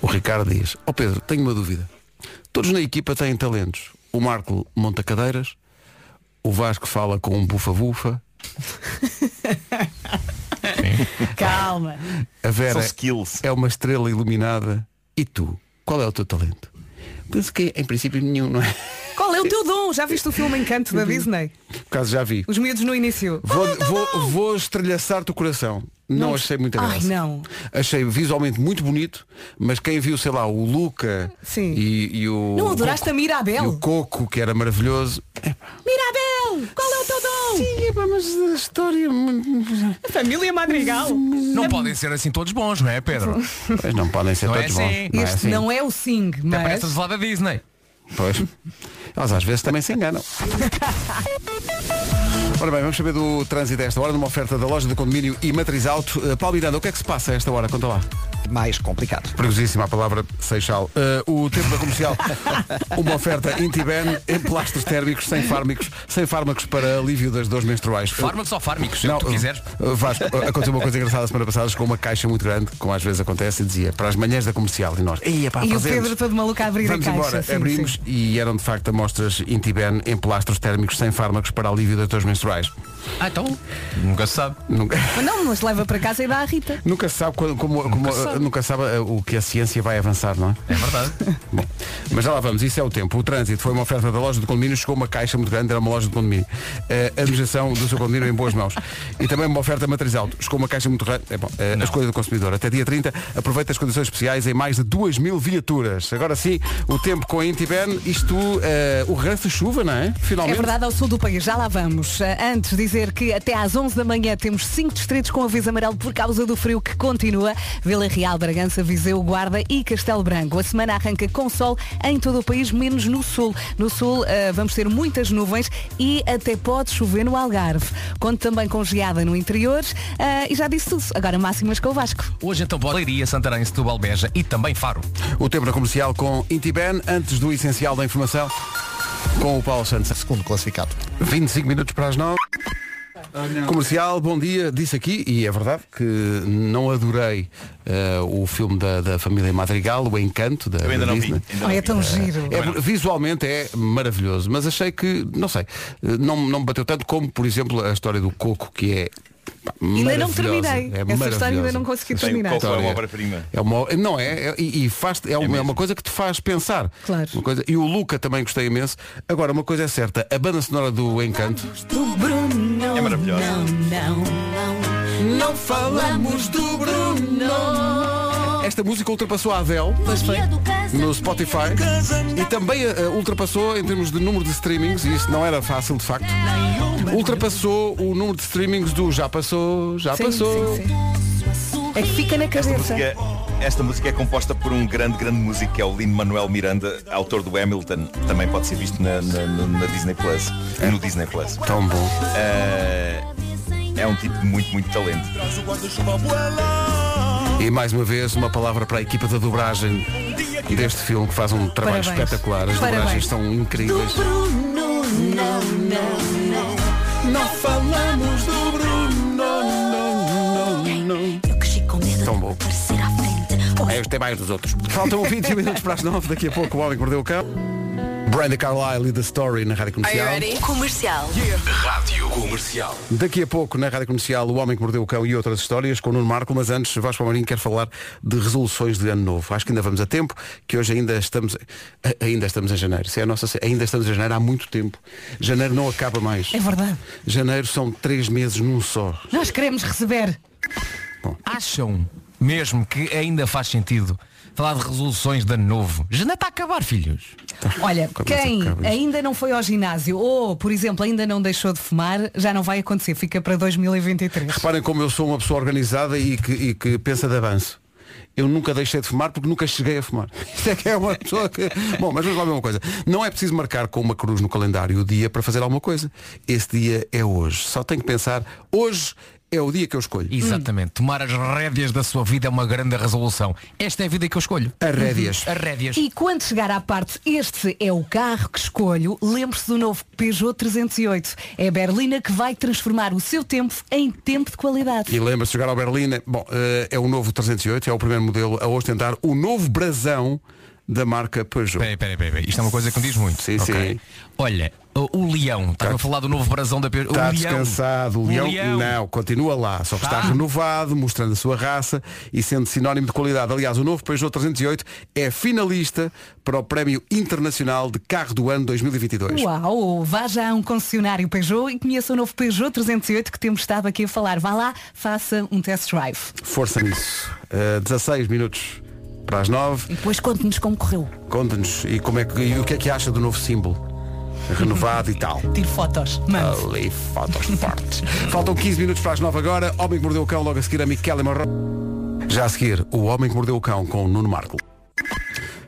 Speaker 2: O Ricardo diz, ó Pedro, tenho uma dúvida. Todos na equipa têm talentos. O Marco monta cadeiras, o Vasco fala com um bufa-bufa,
Speaker 4: Calma.
Speaker 2: a Vera
Speaker 10: São skills.
Speaker 2: é uma estrela iluminada. E tu? Qual é o teu talento? Penso que em princípio nenhum, não é?
Speaker 4: Qual é o teu dom? Já viste o filme Encanto da Disney?
Speaker 2: Por acaso já vi.
Speaker 4: Os miúdos no início.
Speaker 2: Vou,
Speaker 4: é o teu
Speaker 2: vou, vou estrelhaçar-te o coração. Não,
Speaker 4: Não-
Speaker 2: achei muita
Speaker 4: Ai,
Speaker 2: graça.
Speaker 4: não.
Speaker 2: Achei visualmente muito bonito, mas quem viu, sei lá, o Luca
Speaker 4: Sim.
Speaker 2: E, e o.
Speaker 4: Não adoraste
Speaker 2: Coco-
Speaker 4: a Mirabel?
Speaker 2: E o Coco, que era maravilhoso.
Speaker 4: Mirabel! Qual é o teu dom?
Speaker 2: Sim, epá, mas a história.
Speaker 4: A família Madrigal.
Speaker 5: Não podem ser assim todos bons, não é, Pedro?
Speaker 2: Pois não podem ser
Speaker 5: Não é
Speaker 2: todos
Speaker 5: assim.
Speaker 2: bons. Não é
Speaker 4: Este
Speaker 2: assim.
Speaker 4: não é o Sing,
Speaker 5: Até
Speaker 4: mas...
Speaker 5: parece lá da Disney.
Speaker 2: Pois. Elas às vezes também se enganam. Ora bem, vamos saber do trânsito a esta hora, numa oferta da loja do condomínio e Matriz Alto. Uh, Paulo Miranda, o que é que se passa a esta hora? Conta lá.
Speaker 3: Mais complicado.
Speaker 2: Perigosíssima a palavra Seixal. Uh, o tempo da comercial, uma oferta Intiben em plásticos térmicos, sem fármacos, sem fármacos para alívio das dores menstruais.
Speaker 5: Fármacos ou fármicos,
Speaker 2: Não,
Speaker 5: se tu quiseres.
Speaker 2: uh, Vasco, uh, aconteceu uma coisa engraçada a semana passada, com uma caixa muito grande, como às vezes acontece, e dizia para as manhãs da comercial. E nós, Ei, pá,
Speaker 4: E o
Speaker 2: presentes."
Speaker 4: Pedro todo maluco a abrir
Speaker 2: Vamos
Speaker 4: a caixa.
Speaker 2: embora,
Speaker 4: sim,
Speaker 2: abrimos
Speaker 4: sim.
Speaker 2: e eram de facto amostras Intiben em plastros térmicos sem fármacos para alívio das dores menstruais.
Speaker 5: Ah, então. Nunca se sabe.
Speaker 2: Nunca,
Speaker 4: Não, mas leva para casa e dá à Rita.
Speaker 2: nunca se sabe quando- como, como-
Speaker 5: se sabe.
Speaker 2: nunca sabe, uh, o que a ciência vai avançar, não é?
Speaker 5: É verdade.
Speaker 2: Bom, mas já lá vamos, isso é o tempo. O trânsito foi uma oferta da loja de condomínio, chegou uma caixa muito grande, era uma loja de condomínio. Eh, A administração do seu condomínio em boas mãos. E também uma oferta matriz alto. Chegou uma caixa muito grande. É bom, eh, a escolha do consumidor. Até dia 30, aproveita as condições especiais em mais de 2 mil viaturas. Agora sim, o tempo com a Intiben, isto, eh, o regresso de chuva, não é?
Speaker 4: É
Speaker 2: Finalmente.
Speaker 4: verdade, ao sul do país, já lá vamos. Antes dizer que até às 11 da manhã temos 5 distritos com aviso amarelo por causa do frio que continua. Vila Real, Bragança, Viseu, Guarda e Castelo Branco. A semana arranca com sol em todo o país, menos no sul. No sul ah, vamos ter muitas nuvens e até pode chover no Algarve. Conto também com geada no interior ah, e já disse tudo. Agora máximas com o Vasco.
Speaker 5: Hoje então pode Leiria, Santarém, Setúbal, Beja e também Faro.
Speaker 2: O tempo na comercial com Intiben, antes do essencial da informação, com o Paulo Santos.
Speaker 3: Segundo classificado.
Speaker 2: 25 minutos para as 9. Comercial, bom dia. Disse aqui, e é verdade, que não adorei eh, o filme da, da família Madrigal, o Encanto da,
Speaker 10: Eu ainda
Speaker 2: da
Speaker 10: não
Speaker 2: Disney.
Speaker 10: vi. Ainda
Speaker 4: é tão giro.
Speaker 2: É, visualmente é maravilhoso, mas achei que, não sei, eh, não, não me bateu tanto como, por exemplo, a história do Coco, que é pá,
Speaker 4: Ainda não terminei.
Speaker 2: É
Speaker 4: Essa história ainda não consegui terminar.
Speaker 10: É uma obra-prima.
Speaker 2: É uma, não é, é- e, e faz, é, uma, é uma coisa que te faz pensar.
Speaker 4: Claro.
Speaker 2: Uma coisa, e o Luca também gostei imenso. Agora, uma coisa é certa, a banda sonora do Encanto.
Speaker 10: É maravilhosa.
Speaker 2: Não falamos do Bruno. Esta música ultrapassou a Adele no Spotify e também eh, ultrapassou em termos de número de streamings, e isso não era fácil de facto. Ultrapassou o número de streamings do Já Passou, Já
Speaker 4: Sim,
Speaker 2: Passou.
Speaker 4: sim, sim. É que fica na
Speaker 10: Esta
Speaker 4: cabeça.
Speaker 10: música, esta música é composta por um grande, grande músico que é o Lin Manuel Miranda, autor do Hamilton. Também pode ser visto na, na- na- Disney Plus. No Disney Plus.
Speaker 2: Tão bom.
Speaker 10: Eh, é um tipo de muito, muito talento.
Speaker 2: E mais uma vez uma palavra para a equipa da dobragem deste filme que faz um trabalho
Speaker 4: Parabéns.
Speaker 2: espetacular. As
Speaker 4: Parabéns.
Speaker 2: dobragens são incríveis.
Speaker 1: Bruno, não, não,
Speaker 2: Não falamos do Bruno.
Speaker 1: não. Eu cresci com medo
Speaker 2: Tão
Speaker 1: de
Speaker 2: bom.
Speaker 1: aparecer à frente.
Speaker 2: Eu gostei mais dos outros. Faltam 20 minutos para as 9, daqui a pouco o Homem que Mordeu o Cão. Brenda Carlyle e The Story na Rádio Comercial.
Speaker 8: Comercial.
Speaker 9: Rádio Comercial.
Speaker 2: Daqui a pouco, na Rádio Comercial, O Homem que Mordeu o Cão e outras histórias com o Nuno Marco, mas antes, Vasco Marinho quer falar de resoluções de ano novo. Acho que ainda vamos a tempo, que hoje ainda estamos ainda estamos em janeiro. Se é a nossa, ainda estamos em janeiro há muito tempo. Janeiro não acaba mais.
Speaker 4: É verdade.
Speaker 2: Janeiro são três meses num só.
Speaker 4: Nós queremos receber.
Speaker 5: Acham mesmo que ainda faz sentido falar de resoluções de ano novo? Já não está a acabar, filhos.
Speaker 4: Olha, quem ainda não foi ao ginásio ou, por exemplo, ainda não deixou de fumar, já não vai acontecer, fica para 2023.
Speaker 2: Reparem como eu sou uma pessoa organizada e que, e que pensa de avanço. Eu nunca deixei de fumar porque nunca cheguei a fumar. Isto é que é uma pessoa que. Bom, mas vamos lá ver uma coisa. Não é preciso marcar com uma cruz no calendário o dia para fazer alguma coisa. Esse dia é hoje. Só tenho que pensar, hoje é o dia que eu escolho.
Speaker 5: Exatamente. Tomar as rédeas da sua vida é uma grande resolução. Esta é a vida que eu escolho.
Speaker 2: As rédeas.
Speaker 5: As rédeas.
Speaker 4: E quando chegar à parte, este é o carro que escolho, lembre-se do novo Peugeot 308. É a berlina que vai transformar o seu tempo em tempo de qualidade.
Speaker 2: E lembra-se de jogar ao Berlina. Bom, eh, é o novo 308, é o primeiro modelo a ostentar o novo brasão da marca Peugeot.
Speaker 5: Peraí, peraí, peraí. Isto é uma coisa que me diz muito.
Speaker 2: Sim,
Speaker 5: Ok.
Speaker 2: sim.
Speaker 5: Olha, o, o leão. Estás a falar do novo brasão da Peugeot.
Speaker 2: Está
Speaker 5: o leão.
Speaker 2: descansado, o leão, não, continua lá, só que está
Speaker 5: Tá.
Speaker 2: renovado, mostrando a sua raça e sendo sinónimo de qualidade. Aliás, o novo Peugeot 308 é finalista para o Prémio Internacional de Carro do Ano 2022.
Speaker 4: Uau, vá já a um concessionário Peugeot e conheça o novo Peugeot 308 que temos estado aqui a falar. Vá lá, faça um test drive.
Speaker 2: Força nisso. Uh, 16 minutos para as 9.
Speaker 4: E depois conte-nos como correu.
Speaker 2: Conte-nos e, como é que, e o que é que acha do novo símbolo. Renovado e tal.
Speaker 4: Tire fotos. Mande.
Speaker 2: Ali, fotos fortes. Faltam 15 minutos para as 9 agora. Homem que mordeu o cão, logo a seguir a Michele Marro. Já a seguir, o Homem que mordeu o cão com o Nuno Marco.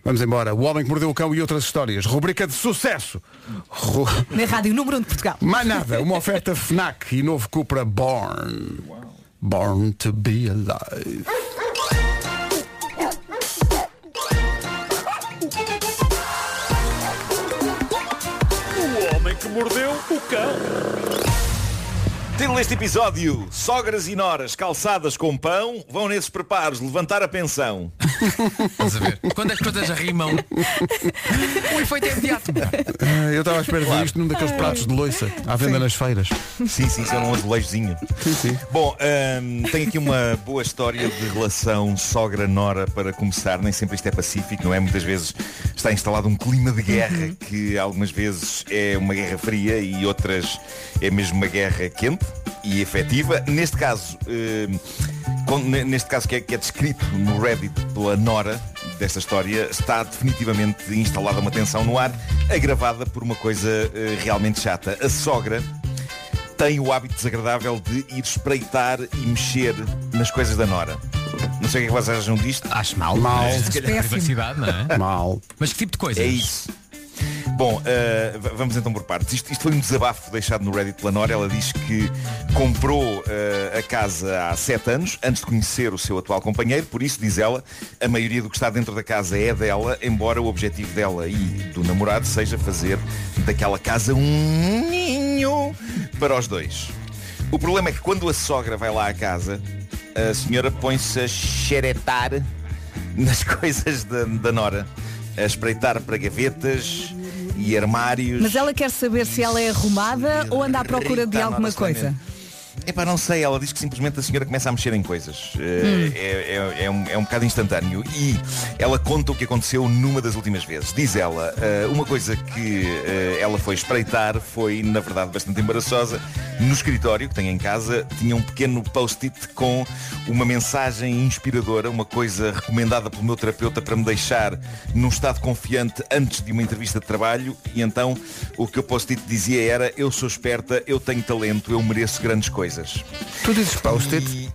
Speaker 2: Vamos embora. O Homem que mordeu o cão e outras histórias. Rubrica de sucesso. Ru...
Speaker 4: Na Rádio Número 1 de Portugal.
Speaker 2: Mais nada. Uma oferta FNAC e novo Cupra Born. Born to be alive.
Speaker 9: Mordeu o cão.
Speaker 10: Título deste episódio, sogras e noras calçadas com pão vão nesses preparos levantar a pensão.
Speaker 5: Estás a ver? Quando as coisas arrimam, o efeito é imediato.
Speaker 2: Ah, Eu estava à espera de ver isto num daqueles pratos de loiça à venda nas feiras.
Speaker 10: Sim, sim, isso era um azulejozinho.
Speaker 2: Sim, sim.
Speaker 10: Bom, hum, tenho aqui uma boa história de relação sogra-nora para começar. Nem sempre isto é pacífico, não é? Muitas vezes está instalado um clima de guerra que algumas vezes é uma guerra fria e outras é mesmo uma guerra quente e efetiva. Neste caso, com- ne- neste caso que é, que é descrito no Reddit pela Nora desta história, está definitivamente instalada uma tensão no ar, agravada por uma coisa eh, realmente chata. A sogra tem o hábito desagradável de ir espreitar e mexer nas coisas da Nora. Não sei o que é que vocês acham disto.
Speaker 5: Acho mal.
Speaker 2: Mal.
Speaker 5: Mas, se calhar,
Speaker 4: Péssimo.
Speaker 5: privacidade, não é?
Speaker 2: Mal.
Speaker 5: Mas que tipo de coisas?
Speaker 10: É isso. Bom, uh, vamos então por partes. Isto, isto foi um desabafo deixado no Reddit pela Nora. Ela diz que comprou uh, a casa há sete anos, antes de conhecer o seu atual companheiro. Por isso, diz ela, a maioria do que está dentro da casa é dela, embora o objetivo dela e do namorado seja fazer daquela casa um ninho para os dois. O problema é que quando a sogra vai lá à casa, a senhora põe-se a xeretar nas coisas da, da Nora, a espreitar para gavetas e armários.
Speaker 4: Mas ela quer saber se ela é arrumada ou anda à procura de alguma coisa.
Speaker 10: Epá, não sei, ela diz que simplesmente a senhora começa a mexer em coisas. Eh,
Speaker 4: Hum.
Speaker 10: É, é- é um, é um bocado instantâneo. E ela conta o que aconteceu numa das últimas vezes. Diz ela, eh, uma coisa que eh, ela foi espreitar foi, na verdade, bastante embaraçosa. No escritório que tem em casa, tinha um pequeno post-it com uma mensagem inspiradora, uma coisa recomendada pelo meu terapeuta para me deixar num estado confiante antes de uma entrevista de trabalho. E então o que o post-it dizia era, eu sou esperta, eu tenho talento, eu mereço grandes coisas.
Speaker 2: Tu dizes post-it?
Speaker 10: E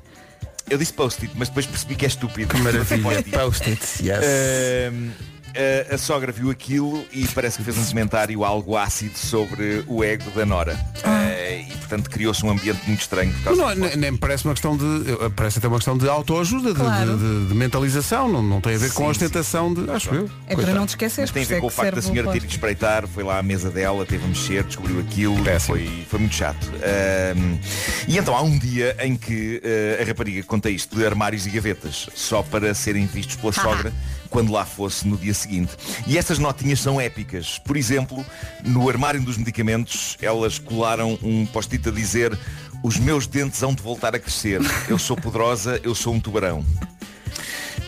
Speaker 10: Eu disse post-it, mas depois percebi que é estúpido.
Speaker 2: Que maravilha.
Speaker 10: Post-it.
Speaker 2: Yes.
Speaker 10: Ahm, a, a sogra viu aquilo e parece que fez um comentário algo ácido sobre o ego da Nora. Ah, e portanto criou-se um ambiente muito estranho por causa
Speaker 2: Não,
Speaker 10: do
Speaker 2: nem, parece uma questão de. eh, Parece até uma questão de autoajuda, de,
Speaker 4: Claro.
Speaker 2: de- de- de mentalização. Não, não tem a ver com
Speaker 10: Sim,
Speaker 2: a ostentação de. Acho eu.
Speaker 4: É para não te esqueceres.
Speaker 10: Mas tem a ver
Speaker 4: é
Speaker 10: com o
Speaker 4: que
Speaker 10: facto da senhora ter ido espreitar, foi lá à mesa dela, teve a mexer, descobriu aquilo,
Speaker 2: Péssimo.
Speaker 10: foi, foi muito chato. E então há um dia em que eh, a rapariga conta isto de armários e gavetas, só para serem vistos pela sogra quando lá fosse no dia seguinte. E estas notinhas são épicas. Por exemplo, no armário dos medicamentos, elas colaram um post-it a dizer os meus dentes hão de voltar a crescer. Eu sou poderosa, eu sou um tubarão.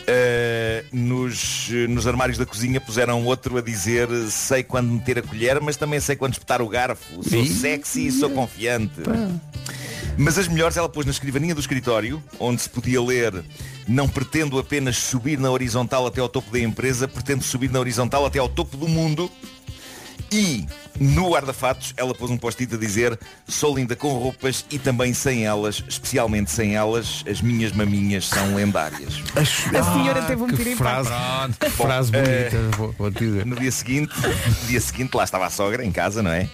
Speaker 10: Uh, nos, nos armários da cozinha puseram outro a dizer sei quando meter a colher, mas também sei quando espetar o garfo. Sou sexy e sou confiante. Mas as melhores ela pôs na escrivaninha do escritório, onde se podia ler não pretendo apenas subir na horizontal até ao topo da empresa, pretendo subir na horizontal até ao topo do mundo. E no guarda-fatos ela pôs um post-it a dizer sou linda com roupas e também sem elas, especialmente sem elas, as minhas maminhas são lendárias.
Speaker 4: A senhora teve um
Speaker 2: que
Speaker 4: piripaque.
Speaker 2: frase, que
Speaker 10: Bom,
Speaker 2: frase
Speaker 10: eh,
Speaker 2: bonita, vou, vou dizer.
Speaker 10: No dia seguinte, no dia seguinte lá estava a sogra em casa, não é?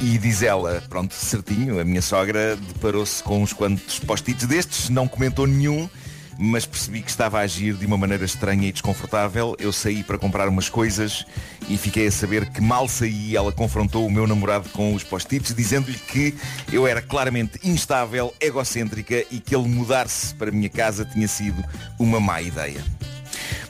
Speaker 10: E diz ela, pronto, certinho, a minha sogra deparou-se com uns quantos post-its destes, não comentou nenhum, mas percebi que estava a agir de uma maneira estranha e desconfortável. Eu saí para comprar umas coisas e fiquei a saber que mal saí, ela confrontou o meu namorado com os post-its, dizendo-lhe que eu era claramente instável, egocêntrica e que ele mudar-se para a minha casa tinha sido uma má ideia.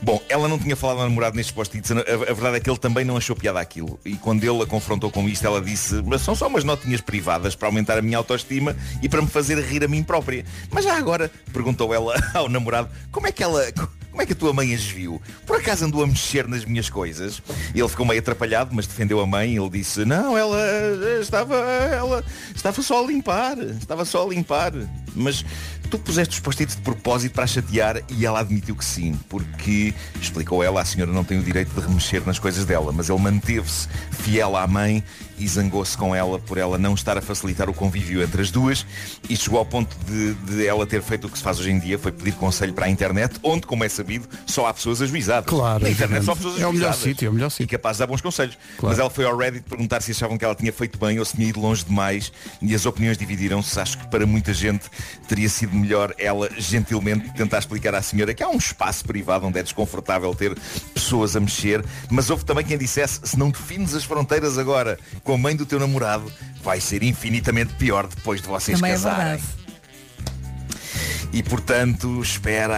Speaker 10: Bom, ela não tinha falado ao namorado nestes post-its. A, a verdade é que ele também não achou piada aquilo. E quando ele a confrontou com isto, ela disse, mas são só umas notinhas privadas para aumentar a minha autoestima e para me fazer rir a mim própria. Mas já agora, perguntou ela ao namorado, como é que ela. Como é que a tua mãe as viu? Por acaso andou a mexer nas minhas coisas? Ele ficou meio atrapalhado, mas defendeu a mãe. Ele disse, não, ela eh, estava, ela estava só a limpar. Estava só a limpar. Mas tu puseste os post-its de propósito para a chatear e ela admitiu que sim, porque, explicou ela, a senhora não tem o direito de remexer nas coisas dela, mas ele manteve-se fiel à mãe e zangou-se com ela por ela não estar a facilitar o convívio entre as duas e chegou ao ponto de, de ela ter feito o que se faz hoje em dia, foi pedir conselho para a internet, onde, como é sabido, só há pessoas ajuizadas.
Speaker 2: Claro,
Speaker 10: Na internet só há pessoas
Speaker 2: É o melhor
Speaker 10: ajuizadas.
Speaker 2: sítio, é o melhor
Speaker 10: E
Speaker 2: sítio.
Speaker 10: capaz de dar bons conselhos.
Speaker 2: Claro.
Speaker 10: Mas ela foi ao Reddit perguntar se achavam que ela tinha feito bem ou se tinha ido longe demais e as opiniões dividiram-se. Acho que para muita gente teria sido melhor ela gentilmente tentar explicar à senhora que há um espaço privado onde é desconfortável ter pessoas a mexer, mas houve também quem dissesse se não defines as fronteiras agora com a mãe do teu namorado, vai ser infinitamente pior depois de vocês
Speaker 4: Também é
Speaker 10: casarem.
Speaker 4: verdade.
Speaker 10: E portanto espera,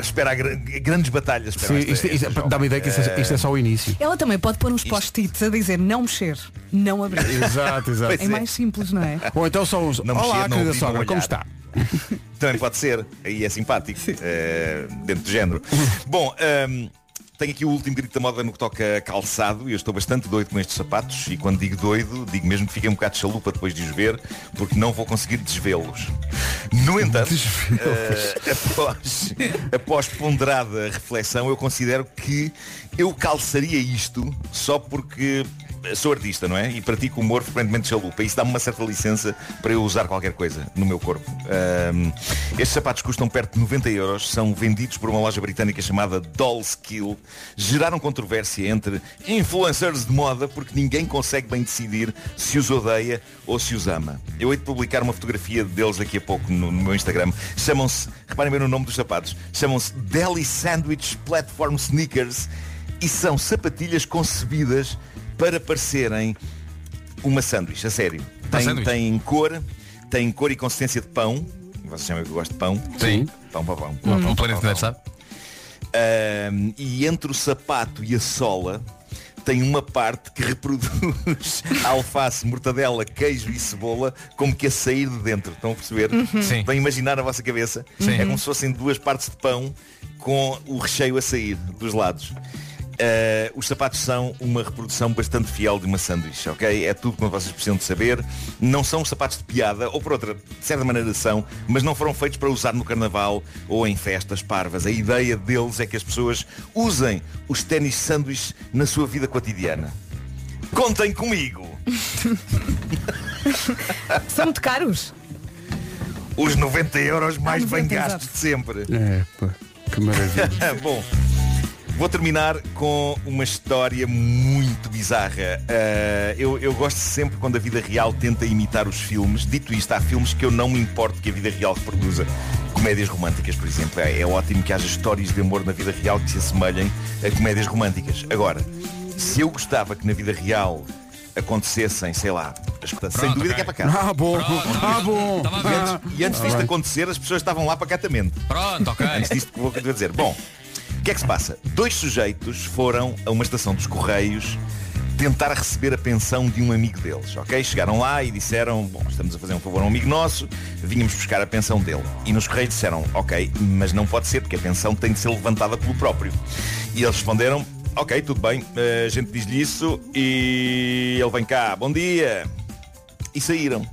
Speaker 10: espera gra- grandes batalhas.
Speaker 2: Sim,
Speaker 10: espera
Speaker 2: isto,
Speaker 10: esta-
Speaker 2: isto, dá-me a ideia que isto é, isto é só o início.
Speaker 4: Ela também pode pôr uns post-its a dizer não mexer, não abrir.
Speaker 2: Exato, exato.
Speaker 4: É mais simples, não é?
Speaker 2: Ou então são uns.
Speaker 10: Não
Speaker 2: Olá,
Speaker 10: mexer, não
Speaker 2: querida sogra, como está?
Speaker 10: Também pode ser, aí é simpático, eh, dentro do género. Bom, ehm, tenho aqui o último grito da moda no que toca calçado e eu estou bastante doido com estes sapatos e quando digo doido, digo mesmo que fiquei um bocado de chalupa depois de os ver porque não vou conseguir desvê-los. No entanto, eh, após, após ponderada reflexão, eu considero que eu calçaria isto só porque sou artista, não é? E pratico humor frequentemente chalupa. Isso dá-me uma certa licença para eu usar qualquer coisa no meu corpo. Ahm, estes sapatos custam perto de 90 euros, são vendidos por uma loja britânica chamada Dollskill. Geraram controvérsia entre influencers de moda porque ninguém consegue bem decidir se os odeia ou se os ama. Eu hei de publicar uma fotografia deles daqui a pouco no, no meu Instagram. Chamam-se, reparem bem no nome dos sapatos, chamam-se Deli Sandwich Platform Sneakers e são sapatilhas concebidas para parecerem uma sanduíche, a sério. Tem, tem cor, tem cor e consistência de pão. Vocês sabem que eu gosto de pão.
Speaker 5: Sim.
Speaker 10: Pão para pão.
Speaker 5: Um planeta internet, sabe?
Speaker 10: Ahm, e entre o sapato e a sola tem uma parte que reproduz alface, mortadela, queijo e cebola como que a sair de dentro. Estão a perceber?
Speaker 5: Sim.
Speaker 10: Estão a imaginar a vossa cabeça?
Speaker 5: Sim.
Speaker 10: É como se fossem duas partes de pão com o recheio a sair dos lados. Ah, os sapatos são uma reprodução bastante fiel de uma sanduíche, ok? É tudo como vocês precisam de saber. Não são sapatos de piada, ou por outra, de certa maneira são, mas não foram feitos para usar no carnaval ou em festas parvas. A ideia deles é que as pessoas usem os ténis sanduíche na sua vida cotidiana. Contem comigo!
Speaker 4: São muito caros.
Speaker 10: Os 90 euros mais
Speaker 4: Ah,
Speaker 10: bem
Speaker 4: 90,
Speaker 10: gastos de sempre.
Speaker 2: É, pá, que maravilha.
Speaker 10: Bom, vou terminar com uma história muito bizarra. Ah, eu, eu gosto sempre quando a vida real tenta imitar os filmes. Dito isto, há filmes que eu não me importo que a vida real reproduza. Comédias românticas, por exemplo. É, é ótimo que haja histórias de amor na vida real que se assemelhem a comédias românticas. Agora, se eu gostava que na vida real acontecessem, sei lá, Sem dúvida que é para cá.
Speaker 2: Ah, bom. Ah, bom.
Speaker 10: E antes, e antes disto acontecer, as pessoas estavam lá pacatamente.
Speaker 5: Pronto, ok.
Speaker 10: Antes disto que vou dizer. Bom, que é que se passa? Dois sujeitos foram a uma estação dos Correios tentar receber a pensão de um amigo deles, ok? Chegaram lá e disseram, bom, estamos a fazer um favor a um amigo nosso, vínhamos buscar a pensão dele. E nos Correios disseram, ok, mas não pode ser, porque a pensão tem de ser levantada pelo próprio. E eles responderam, ok, tudo bem, eh, a gente diz-lhe isso e ele vem cá, bom dia. E saíram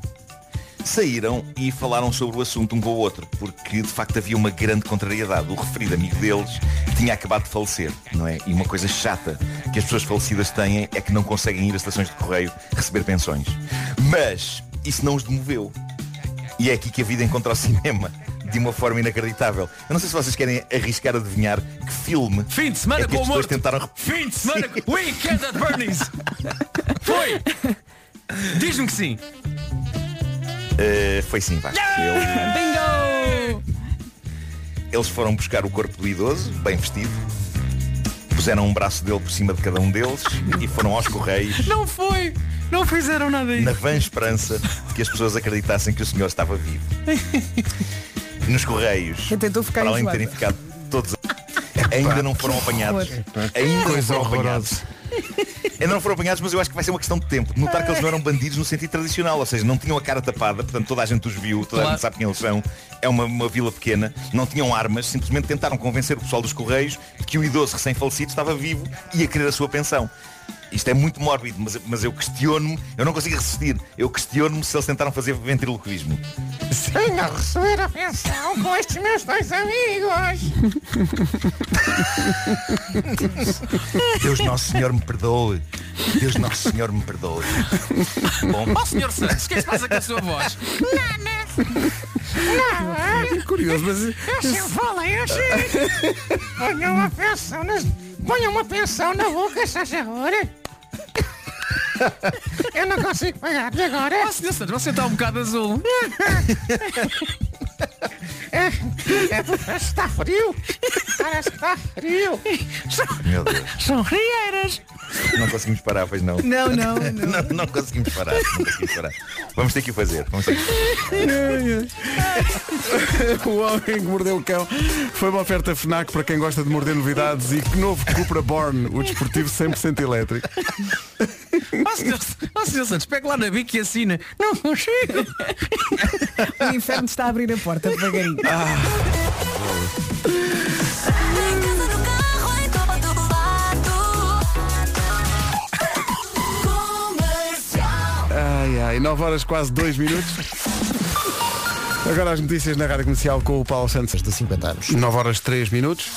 Speaker 10: saíram e falaram sobre o assunto um com o outro, porque de facto havia uma grande contrariedade. O referido amigo deles tinha acabado de falecer, não é? E uma coisa chata que as pessoas falecidas têm é que não conseguem ir às estações de correio receber pensões. Mas isso não os demoveu. E é aqui que a vida encontra o cinema. De uma forma inacreditável. Eu não sei se vocês querem arriscar a adivinhar que filme
Speaker 5: Fim de semana
Speaker 10: é que
Speaker 5: com
Speaker 10: as
Speaker 5: o
Speaker 10: pessoas
Speaker 5: morto.
Speaker 10: tentaram
Speaker 5: Fim de semana Weekend at Bernie's. Foi. Diz-me que sim.
Speaker 10: Uh, foi sim, Vasco. Eles-
Speaker 4: Bingo!
Speaker 10: Eles foram buscar o corpo do idoso, bem vestido, puseram um braço dele por cima de cada um deles e foram aos correios
Speaker 5: Não foi. Não fizeram nada
Speaker 10: na
Speaker 5: disso.
Speaker 10: vã esperança de que as pessoas acreditassem que o senhor estava vivo. Nos correios,
Speaker 4: tentou ficar
Speaker 10: para além de terem ficado todos ainda não foram apanhados. Ainda não foram apanhados. Ainda não foram apanhados, mas eu acho que vai ser uma questão de tempo. Notar que eles não eram bandidos no sentido tradicional, ou seja, não tinham a cara tapada, portanto toda a gente os viu, toda a gente sabe quem eles são. É uma, uma vila pequena, não tinham armas, simplesmente tentaram convencer o pessoal dos Correios de que o idoso recém-falecido estava vivo e a querer a sua pensão. Isto é muito mórbido, mas, mas eu questiono-me, eu não consigo resistir, eu questiono-me se eles tentaram fazer ventriloquismo.
Speaker 11: Sem a receber a pensão com estes meus dois amigos.
Speaker 10: Deus Nosso Senhor me perdoe. Deus Nosso Senhor me perdoe. Bom,
Speaker 5: Ó senhor Santos, o que é que se passa com a sua voz?
Speaker 2: É curioso, mas
Speaker 11: Assim falem assim. Ponham uma pensão nas... Ponham uma pensão na boca, se faz favor. Eu não consigo pagar de agora.
Speaker 5: Santos, você está um bocado azul.
Speaker 11: É, é está frio. Parece que está frio.
Speaker 10: meu Deus.
Speaker 11: São rieiras.
Speaker 10: Não conseguimos parar, pois não.
Speaker 4: Não, não, não.
Speaker 10: Não, não conseguimos parar, não conseguimos parar. Vamos ter que o fazer. Vamos ter que o fazer.
Speaker 2: o homem que mordeu o cão foi uma oferta FNAC para quem gosta de morder novidades e que novo Cupra Born, o desportivo 100% elétrico.
Speaker 5: Ó senhor, ó senhor Santos, pega lá na bica e assina.
Speaker 11: Não consigo.
Speaker 4: O inferno está a abrir a porta devagarinho.
Speaker 2: Ai ai, 9 horas quase 2 minutos. Agora as notícias na Rádio Comercial com o Paulo Santos.
Speaker 3: De 50 anos.
Speaker 2: 9 horas 3 minutos.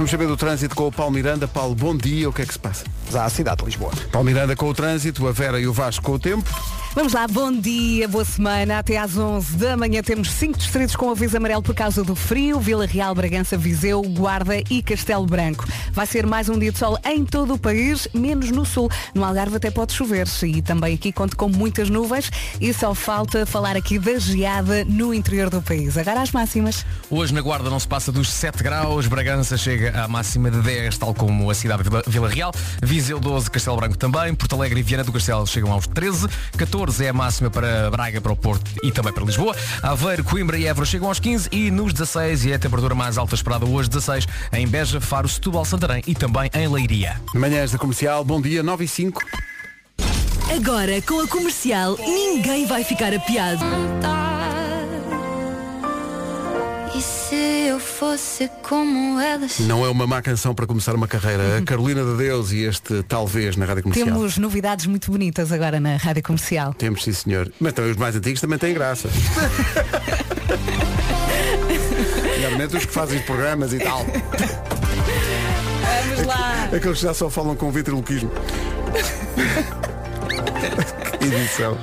Speaker 2: Vamos saber do trânsito com o Paulo Miranda. Paulo, bom dia, o que é que se passa?
Speaker 3: À cidade de Lisboa.
Speaker 2: Paulo Miranda com o trânsito, a Vera e o Vasco com o tempo.
Speaker 4: Vamos lá, bom dia, boa semana. Até às 11 da manhã temos cinco distritos com aviso amarelo por causa do frio. Vila Real, Bragança, Viseu, Guarda e Castelo Branco. Vai ser mais um dia de sol em todo o país, menos no sul. No Algarve até pode chover e também aqui conto com muitas nuvens e só falta falar aqui da geada no interior do país. Agora as máximas.
Speaker 5: Hoje na Guarda não se passa dos 7 graus, Bragança chega à máxima de 10, tal como a cidade de Vila- Real, Viseu 12, Castelo Branco também, Porto Alegre e Viana do Castelo chegam aos 13, 14 é a máxima para Braga, para o Porto e também para Lisboa, Aveiro, Coimbra e Évora chegam aos 15 e nos 16 e é a temperatura mais alta esperada hoje 16 em Beja, Faro, Setúbal, Santarém e também em Leiria.
Speaker 2: Manhãs da Comercial, bom dia, 9 e 5.
Speaker 8: Agora, com a comercial, ninguém vai ficar apiado.
Speaker 12: E eu fosse como elas?
Speaker 2: Não é uma má canção para começar uma carreira. A Carolina de Deus e este Talvez na Rádio Comercial.
Speaker 4: Temos novidades muito bonitas agora na Rádio Comercial.
Speaker 2: Temos, sim senhor. Mas também os mais antigos também têm graça. Nomeadamente os que fazem programas e tal.
Speaker 4: Vamos lá.
Speaker 2: Aqueles que já só falam com ventriloquismo. Que Edição.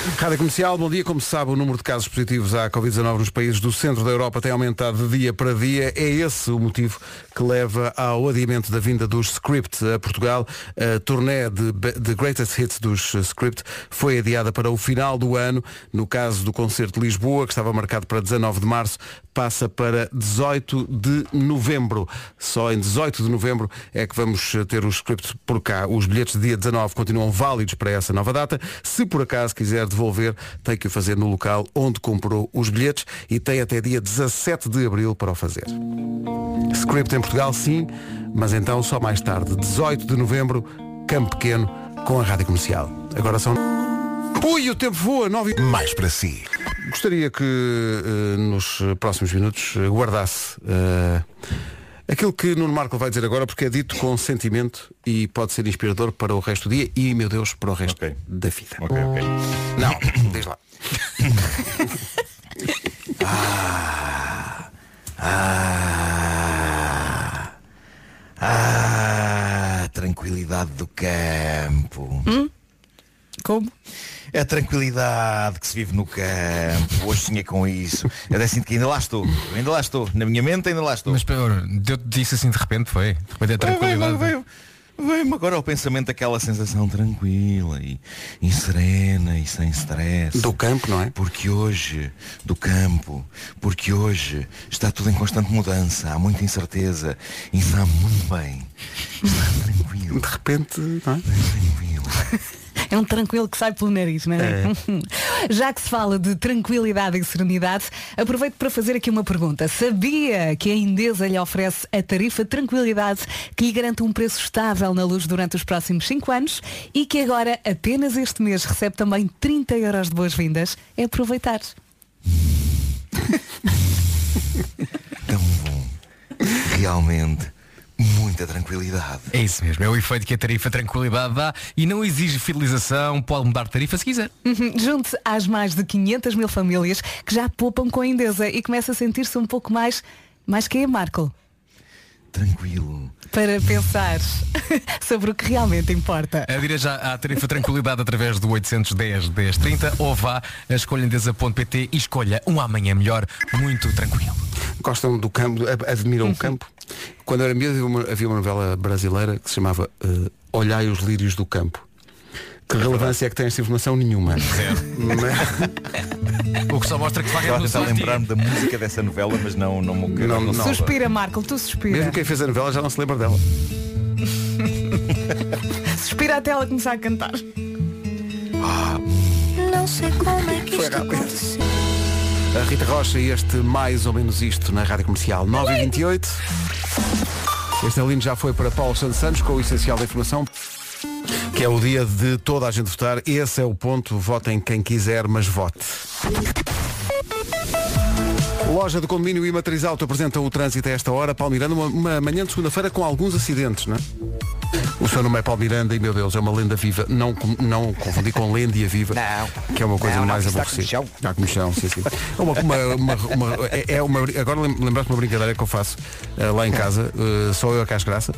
Speaker 2: Rádio Comercial, bom dia. Como se sabe, o número de casos positivos à Covid-19 nos países do centro da Europa tem aumentado de dia para dia. É esse o motivo que leva ao adiamento da vinda dos Script a Portugal. A turnê de, de Greatest Hits dos Script foi adiada para o final do ano. No caso do concerto de Lisboa, que estava marcado para 19 de março, passa para 18 de novembro. Só em 18 de novembro é que vamos ter os scripts por cá. Os bilhetes de dia 19 continuam válidos para essa nova data. Se por acaso quiser devolver, tem que o fazer no local onde comprou os bilhetes e tem até dia 17 de abril para o fazer. Script em Portugal, sim, mas então só mais tarde, 18 de novembro, Campo Pequeno, com a Rádio Comercial. Agora são. Ui, o tempo voa, 9
Speaker 13: Mais para si.
Speaker 2: Gostaria que eh, nos próximos minutos eh, guardasse eh, aquilo que Nuno Marco vai dizer agora, porque é dito com sentimento e pode ser inspirador para o resto do dia e, meu Deus, para o resto da vida.
Speaker 10: Ok, ok.
Speaker 2: Não, diz lá.
Speaker 10: Ah, ah, ah, tranquilidade do campo.
Speaker 4: Como?
Speaker 10: É a tranquilidade que se vive no campo. Hoje sonhei com isso. Eu até sinto que ainda lá estou. Ainda lá estou. Na minha mente ainda lá estou.
Speaker 5: Mas Pedro, deu-te disso assim de repente, foi? De repente a tranquilidade.
Speaker 10: Veio- veio- Veio-me agora ao pensamento aquela sensação tranquila e, e serena e sem stress.
Speaker 2: Do campo, não é?
Speaker 10: Porque hoje, do campo, porque hoje está tudo em constante mudança, há muita incerteza e sabe muito bem. Está tranquilo.
Speaker 2: De repente, não é?
Speaker 4: É um tranquilo que sai pelo nariz, não é? Já que se fala de tranquilidade e serenidade, aproveito para fazer aqui uma pergunta. Sabia que a Indesa lhe oferece a tarifa Tranquilidade que lhe garante um preço estável na luz durante os próximos 5 anos e que agora, apenas este mês, recebe também 30 euros de boas-vindas? É aproveitar.
Speaker 10: Realmente, muita tranquilidade.
Speaker 5: É isso mesmo, é o efeito que a tarifa tranquilidade dá e não exige fidelização, pode mudar de tarifa se quiser.
Speaker 4: Uhum. Junte-se às mais de 500 mil famílias que já poupam com a Indesa e começa a sentir-se um pouco mais, mais que a Marco.
Speaker 10: Tranquilo.
Speaker 4: Para pensar sobre o que realmente importa.
Speaker 5: Adira já à tarifa tranquilidade através do 810 1030 ou vá a escolhendesa.pt e escolha um amanhã melhor, muito tranquilo.
Speaker 2: Gostam do campo, admiram o campo. Quando eu era miúdo havia uma, havia uma novela brasileira que se chamava eh, Olhai os Lírios do Campo. Que relevância é que tem esta informação? Nenhuma.
Speaker 5: O que só mostra que facto
Speaker 10: Estava a tentar lembrar-me da música dessa novela, mas não, não, me
Speaker 2: Não,
Speaker 10: não,
Speaker 2: não.
Speaker 4: Suspira, Marco, tu suspira.
Speaker 2: Mesmo quem fez a novela já não se lembra dela.
Speaker 4: Suspira até ela começar a cantar.
Speaker 12: Não sei como é que
Speaker 2: Foi
Speaker 12: isto
Speaker 2: rápido.
Speaker 12: aconteceu.
Speaker 2: A Rita Rocha e este mais ou menos isto na Rádio Comercial 9 e 28 Este alinho já foi para Paulo Santos Santos com o essencial da informação que é o dia de toda a gente votar. Esse é o ponto. Votem quem quiser, mas vote. Loja do Condomínio e Matriz Auto apresenta o trânsito a esta hora. Paulo Miranda, uma, uma manhã de segunda-feira com alguns acidentes, não é? O seu nome é Paulo Miranda e, meu Deus, é uma lenda viva. Não, com- não confundi com lêndia viva.
Speaker 3: Não.
Speaker 2: Que é uma coisa
Speaker 3: Não,
Speaker 2: mais aborrecida.
Speaker 3: com chão.
Speaker 2: Está com chão, sim, sim. É uma, uma- uma- uma- é- é uma, agora lem- lembraste uma brincadeira que eu faço eh, lá em casa. eh, sou eu a casgraça.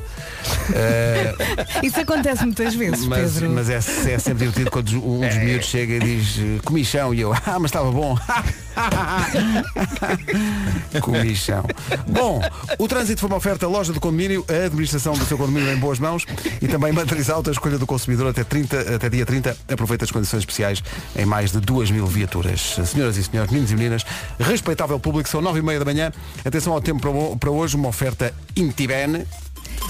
Speaker 2: Eh,
Speaker 4: Isso acontece muitas vezes,
Speaker 2: mas,
Speaker 4: Pedro.
Speaker 2: mas é, é sempre divertido quando um dos miúdos chega e diz comichão e eu, ah, mas estava bom. comichão. Bom, o trânsito foi uma oferta loja do condomínio, a administração do seu condomínio em boas mãos e também matriz alta, escolha do consumidor até, 30, até dia 30. Aproveita as condições especiais em mais de 2 mil viaturas. Senhoras e senhores, meninos e meninas, respeitável público, são 9 e meia da manhã. Atenção ao tempo para hoje, uma oferta Intibene.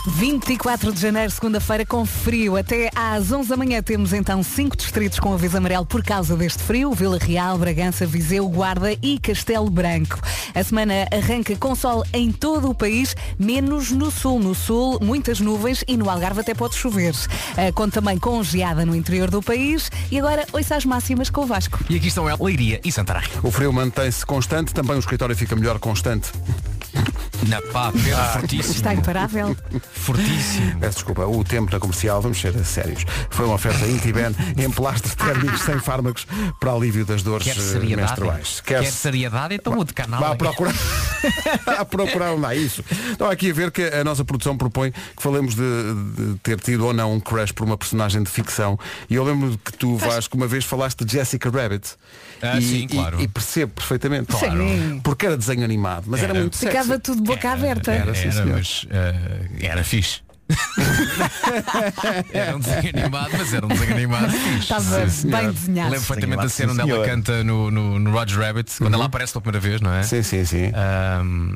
Speaker 4: 24 de janeiro, segunda-feira, com frio. Até às 11 da manhã temos então cinco distritos com aviso amarelo por causa deste frio. Vila Real, Bragança, Viseu, Guarda e Castelo Branco. A semana arranca com sol em todo o país, menos no sul. No sul, muitas nuvens e no Algarve até pode chover. Ah, Conta também com geada no interior do país. E agora, ouça as máximas com o Vasco.
Speaker 5: E aqui estão ela, Leiria e Santarém.
Speaker 2: O frio mantém-se constante, também o escritório fica melhor constante.
Speaker 5: Na pá, Pedro, fortíssimo.
Speaker 4: Está imparável.
Speaker 5: Fortíssimo.
Speaker 2: Peço desculpa, o tempo na comercial, vamos ser sérios. Foi uma oferta Intiben em plásticos térmicos sem fármacos para alívio das dores
Speaker 5: Quer
Speaker 2: eh,
Speaker 5: seriedade?
Speaker 2: menstruais.
Speaker 5: Quer seriedade? Então mude de canal.
Speaker 2: Vá procurar, a procurar há isso. Estão aqui a ver que a nossa produção propõe que falemos de, de ter tido ou não um crush por uma personagem de ficção. E eu lembro que tu, Vasco, uma vez falaste de Jessica Rabbit.
Speaker 5: Ah,
Speaker 2: e,
Speaker 5: sim,
Speaker 2: e-
Speaker 5: claro.
Speaker 2: e percebo perfeitamente.
Speaker 4: Claro. Sim.
Speaker 2: Porque era desenho animado, mas era,
Speaker 5: Era.
Speaker 2: muito sexy.
Speaker 4: Ficava tudo de boca aberta.
Speaker 2: Era, sim,
Speaker 5: Era,
Speaker 2: senhor.
Speaker 5: mas, eh, era fixe. Era um desenho animado, mas era um desenho animado fixe.
Speaker 4: Estava
Speaker 5: Sim,
Speaker 4: bem desenhado.
Speaker 5: Lembro perfeitamente da
Speaker 10: Desenho
Speaker 5: cena onde ela canta no, no, no Roger Rabbit, quando ela aparece pela primeira vez, não é?
Speaker 2: Sim, sim, sim.
Speaker 5: Ahm,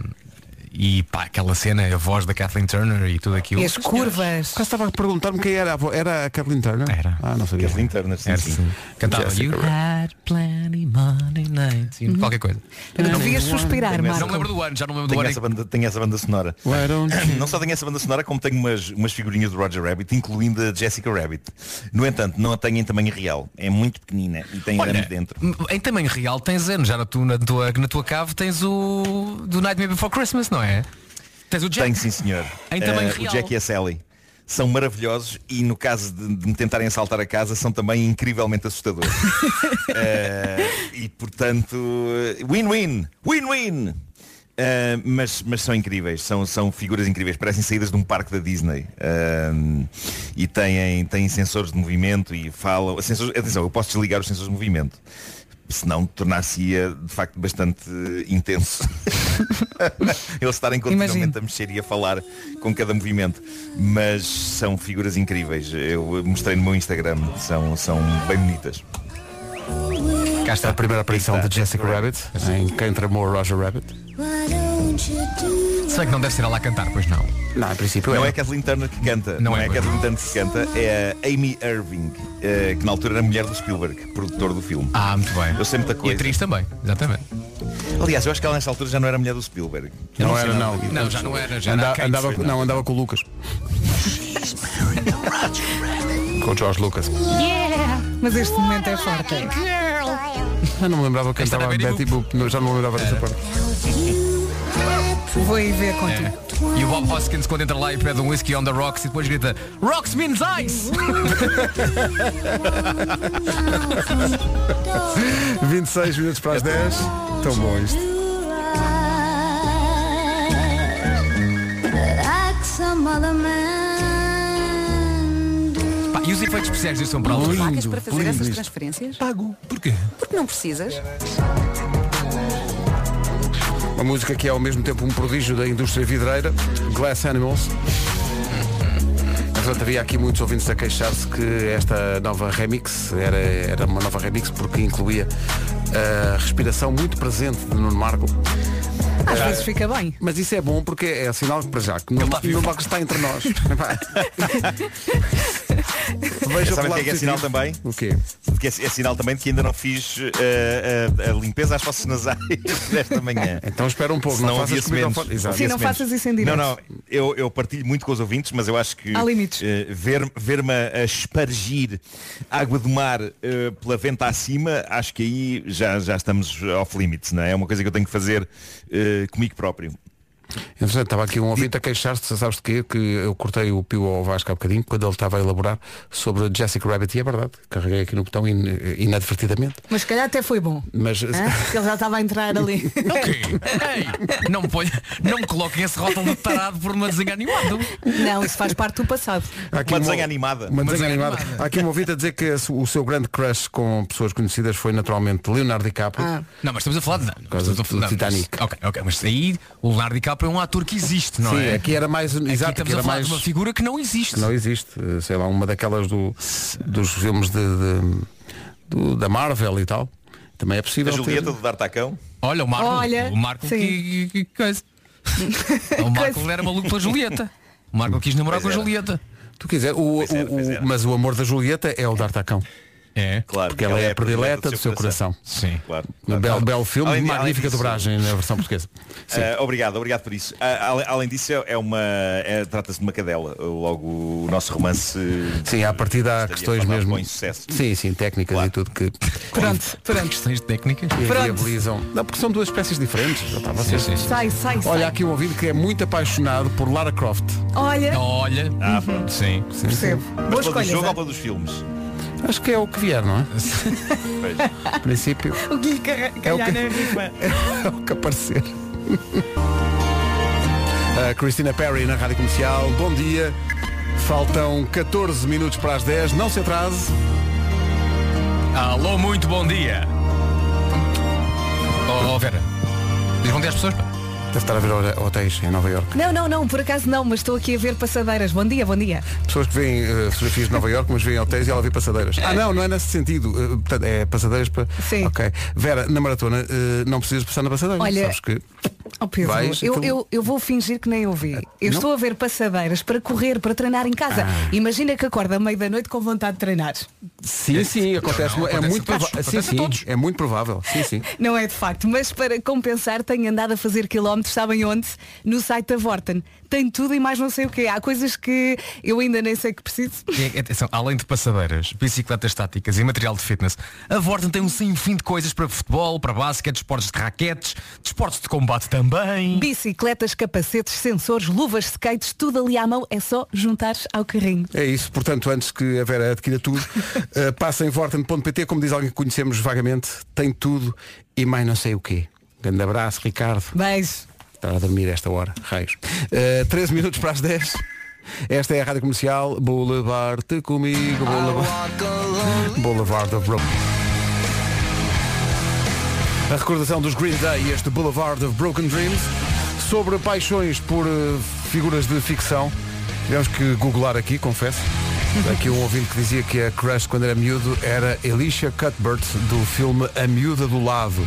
Speaker 5: e pá, aquela cena, a voz da Kathleen Turner e tudo aquilo.
Speaker 4: E as curvas.
Speaker 2: Quase estava a perguntar-me quem era a vo- Era a Kathleen Turner?
Speaker 5: Era.
Speaker 2: Ah, não sabia.
Speaker 10: Kathleen Turner, sim,
Speaker 5: Era
Speaker 10: sim.
Speaker 5: assim. Cantava
Speaker 2: Jessica
Speaker 5: You had plenty money nights you know, Qualquer coisa.
Speaker 4: Devias suspirar,
Speaker 10: essa-
Speaker 5: Não me lembro do ano, já não me lembro do ano.
Speaker 10: essa, banda, tenho essa banda sonora. Não só tenho essa banda sonora, como tenho umas, umas figurinhas do Roger Rabbit, incluindo a Jessica Rabbit. No entanto, não a tenho em tamanho real. É muito pequenina e tem
Speaker 5: Olha,
Speaker 10: dentro.
Speaker 5: em tamanho real tens ano, já na tua, na tua, na tua cave tens o do Nightmare Before Christmas, não é? Tens o Jack.
Speaker 10: Tenho sim senhor.
Speaker 5: Em tamanho
Speaker 10: Eh,
Speaker 5: real.
Speaker 10: O Jack e a Sally. São maravilhosos e no caso de, de me tentarem assaltar a casa são também incrivelmente assustadores. Eh, e portanto, win-win! Win-win! Eh, mas, mas são incríveis, são, são figuras incríveis, parecem saídas de um parque da Disney Eh, e têm, têm sensores de movimento e falam. Sensores, atenção, eu posso desligar os sensores de movimento, senão tornar-se-ia de facto bastante intenso. Eles estarem continuamente
Speaker 4: Imagino.
Speaker 10: a mexer e a falar com cada movimento. Mas são figuras incríveis. Eu mostrei no meu Instagram, são, são bem bonitas.
Speaker 2: Cá está a primeira aparição de Jessica Rabbit em Quem Tramou Roger Rabbit.
Speaker 5: Se bem que não deve ser ela a cantar, pois não.
Speaker 2: Não, em princípio
Speaker 10: Não
Speaker 2: é.
Speaker 10: é a Kathleen Turner que canta,
Speaker 5: Não
Speaker 10: não,
Speaker 5: é,
Speaker 10: é a
Speaker 5: pois
Speaker 10: Kathleen Turner que canta, é a Amy Irving, eh, que na altura era mulher do Spielberg, produtor do filme.
Speaker 5: Ah, muito bem.
Speaker 10: Eu sei muita
Speaker 5: E
Speaker 10: coisa.
Speaker 5: atriz também, exatamente.
Speaker 10: Aliás, eu acho que ela nessa altura já não era mulher do Spielberg.
Speaker 2: Não
Speaker 10: sei
Speaker 2: era, não.
Speaker 5: Não, já não era, já era
Speaker 2: Anda-
Speaker 5: a Kate.
Speaker 2: andava, não, andava com o Lucas. com o George Lucas.
Speaker 4: Mas este momento é forte.
Speaker 2: Eu não me lembrava que
Speaker 5: Esta
Speaker 2: cantava
Speaker 5: era
Speaker 2: Betty Boop, não- já não me lembrava dessa parte.
Speaker 4: Vou ir ver contigo.
Speaker 5: É. E o Bob Hoskins quando entra lá e pede um whisky on the rocks e depois grita Rocks means ice!
Speaker 2: 26 minutos para as 10. Tão bom isto.
Speaker 5: Pá, e os efeitos especiais disso são para alto?
Speaker 4: Pagas para fazer essas transferências?
Speaker 5: Pago. Porquê?
Speaker 4: Porque não precisas.
Speaker 2: Uma música que é ao mesmo tempo um prodígio da indústria vidreira, Glass Animals. Portanto, havia aqui muitos ouvintes a queixar-se que esta nova remix era, era uma nova remix porque incluía a respiração muito presente de Nuno Marco.
Speaker 4: Às vezes fica bem.
Speaker 2: Mas isso é bom porque é sinal que para já que. Nuno Marco está entre nós. Veja
Speaker 10: Sabem o que é que é sinal também?
Speaker 2: O quê?
Speaker 10: Que é, é sinal também de que ainda não fiz eh, a, a limpeza às fossas nasais desta manhã.
Speaker 2: Então espera um pouco,
Speaker 10: Senão
Speaker 2: não faças
Speaker 10: havia
Speaker 2: com o microfone.
Speaker 10: sementos.
Speaker 2: Exato.
Speaker 4: Sim, não faças isso em direto.
Speaker 10: Não, não, eu, eu partilho muito com os ouvintes, mas eu acho que
Speaker 4: Há limites.
Speaker 10: eh, ver- ver-me a espargir água do mar eh, pela venta acima, acho que aí já, já estamos off limits, não é? É uma coisa que eu tenho que fazer eh, comigo próprio.
Speaker 2: Entretanto, estava aqui um ouvinte a queixar-se, sabes de quê? Que eu cortei o pio ao Vasco há bocadinho, quando ele estava a elaborar sobre Jessica Rabbit, e é verdade, carreguei aqui no botão in, inadvertidamente.
Speaker 4: Mas se calhar até foi bom.
Speaker 2: Mas
Speaker 4: Hã? Porque ele já estava a entrar ali.
Speaker 5: Ok. Ei, não me, ponha, não me coloquem esse rótulo de tarado por uma desenho animado.
Speaker 4: Não, isso faz parte do passado.
Speaker 2: há aqui
Speaker 10: Uma
Speaker 2: um-
Speaker 10: desenha animada.
Speaker 2: Uma desenho
Speaker 5: desenho
Speaker 2: animada.
Speaker 5: animada.
Speaker 2: Há aqui um ouvinte a dizer que o seu grande crush com pessoas conhecidas foi naturalmente Leonardo DiCaprio.
Speaker 4: Ah.
Speaker 5: Não, mas estamos a falar de.
Speaker 2: causa
Speaker 5: estamos a falar-
Speaker 2: Titanic.
Speaker 5: mas- ok, ok, mas aí o Leonardo DiCaprio é um ator que existe, não
Speaker 2: Sim,
Speaker 5: é?
Speaker 2: aqui era mais.
Speaker 5: Aqui
Speaker 2: Exato,
Speaker 5: estamos
Speaker 2: aqui
Speaker 5: a falar
Speaker 2: mais.
Speaker 5: de uma figura que não existe.
Speaker 2: que não existe. Sei lá, uma daquelas do, dos filmes de, de- do- da Marvel e tal. Também é
Speaker 10: A
Speaker 2: possível. ter-
Speaker 10: Julieta do D'Artacão.
Speaker 5: Olha, o Marco.
Speaker 4: Olha,
Speaker 5: o Marco
Speaker 4: sim.
Speaker 5: que, que, coisa. O Marco era maluco pela Julieta. O Marco quis namorar com a
Speaker 10: Pois.
Speaker 5: Julieta.
Speaker 2: Tu quiser, o,
Speaker 10: Pois era,
Speaker 2: o-
Speaker 10: pois
Speaker 2: mas o amor da Julieta é o D'Artacão.
Speaker 5: É.
Speaker 10: Claro.
Speaker 2: Porque ela é a predileta do seu coração.
Speaker 5: Sim.
Speaker 10: Claro.
Speaker 2: Um belo, belo filme,
Speaker 10: Além de-
Speaker 2: magnífica
Speaker 10: além disso-
Speaker 2: dobragem na versão portuguesa. Sim.
Speaker 10: Ah, obrigado, obrigado por isso. Ah, ale- além disso, é- é uma. é- Trata-se de uma cadela. Logo o nosso romance.
Speaker 2: Sim, à partida há questões mesmo.
Speaker 10: Com insucesso.
Speaker 2: Sim, sim, técnicas
Speaker 10: Claro.
Speaker 2: e tudo que
Speaker 4: Pronto, pronto.
Speaker 5: Questões técnicas.
Speaker 2: viabilizam. Não, porque são duas espécies diferentes. Já está, vocês-
Speaker 5: Sim, sim, sim.
Speaker 4: Sai, sai, sai.
Speaker 2: Olha aqui um ouvido que é muito apaixonado por Lara Croft.
Speaker 4: Olha,
Speaker 5: Olha.
Speaker 10: Ah, pronto.
Speaker 5: Sim.
Speaker 4: percebo.
Speaker 10: Mas
Speaker 4: Boa
Speaker 10: do
Speaker 4: escolha.
Speaker 10: jogo
Speaker 4: Zé.
Speaker 10: ou dos filmes?
Speaker 2: Acho que é o que vier, não é?
Speaker 10: Pois.
Speaker 2: A princípio
Speaker 4: O que lhe carre-
Speaker 2: É o
Speaker 4: calhar
Speaker 2: que-
Speaker 4: na rifa.
Speaker 2: é o que aparecer. A Christina Perry na Rádio Comercial. Bom dia. Faltam 14 minutos para as 10. Não se atrase.
Speaker 5: Alô, muito bom dia. Oh, oh, Vera. Diz bom dia às pessoas, pá.
Speaker 2: Deve estar a ver hotéis em Nova York.
Speaker 4: Não, não, não, por acaso não, mas estou aqui a ver passadeiras. Bom dia, bom dia.
Speaker 2: Pessoas que veem eh, fotografias de Nova York, mas veem hotéis e ela vê passadeiras. Ah, não, não é nesse sentido. Eh, portanto, é passadeiras para.
Speaker 4: Sim.
Speaker 2: Ok. Vera, na maratona, eh, não precisas passar na passadeira.
Speaker 4: Olha,
Speaker 2: Sabes que.
Speaker 4: Oh Pedro,
Speaker 2: Vais,
Speaker 4: eu,
Speaker 2: aquilo-
Speaker 4: eu, eu vou fingir que nem ouvi. Eu
Speaker 2: não?
Speaker 4: estou a ver passadeiras para correr, para treinar em casa.
Speaker 2: Ah.
Speaker 4: Imagina que acorda à meia da noite com vontade de treinar.
Speaker 2: Sim, sim, acontece.
Speaker 5: Não,
Speaker 2: é
Speaker 5: acontece
Speaker 2: muito
Speaker 5: a todos,
Speaker 2: provável. Sim,
Speaker 5: acontece
Speaker 2: sim,
Speaker 5: todos.
Speaker 2: é muito provável. Sim, sim.
Speaker 4: Não é de facto, mas para compensar tenho andado a fazer quilómetros, sabem onde? No site da Vorten. Tem tudo e mais não sei o quê. Há coisas que eu ainda nem sei que preciso.
Speaker 5: E, atenção, além de passadeiras, bicicletas estáticas e material de fitness, a Vorten tem um sem fim de coisas para futebol, para basquete, esportes de raquetes, desportos de combate também.
Speaker 4: Bicicletas, capacetes, sensores, luvas, skates, tudo ali à mão, é só juntar ao carrinho.
Speaker 2: É isso, portanto, antes que a Vera adquira tudo, eh, passa em vorten.pt, como diz alguém que conhecemos vagamente, tem tudo e mais não sei o quê. Grande abraço, Ricardo.
Speaker 4: Beijo.
Speaker 2: Está a dormir esta hora, raios. Eh, 13 minutos para as 10. Esta é a Rádio Comercial, Boulevard comigo, Boulevard, Boulevard of Broken. A recordação dos Green Day este Boulevard of Broken Dreams sobre paixões por eh, figuras de ficção. Tivemos que googlar aqui, confesso. Aqui um ouvinte que dizia que a crush quando era miúdo era Alicia Cuthbert do filme A Miúda do Lado.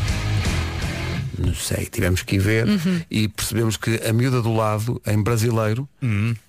Speaker 2: Não sei, tivemos que ir ver
Speaker 4: Uhum.
Speaker 2: e percebemos que a miúda do lado, em brasileiro,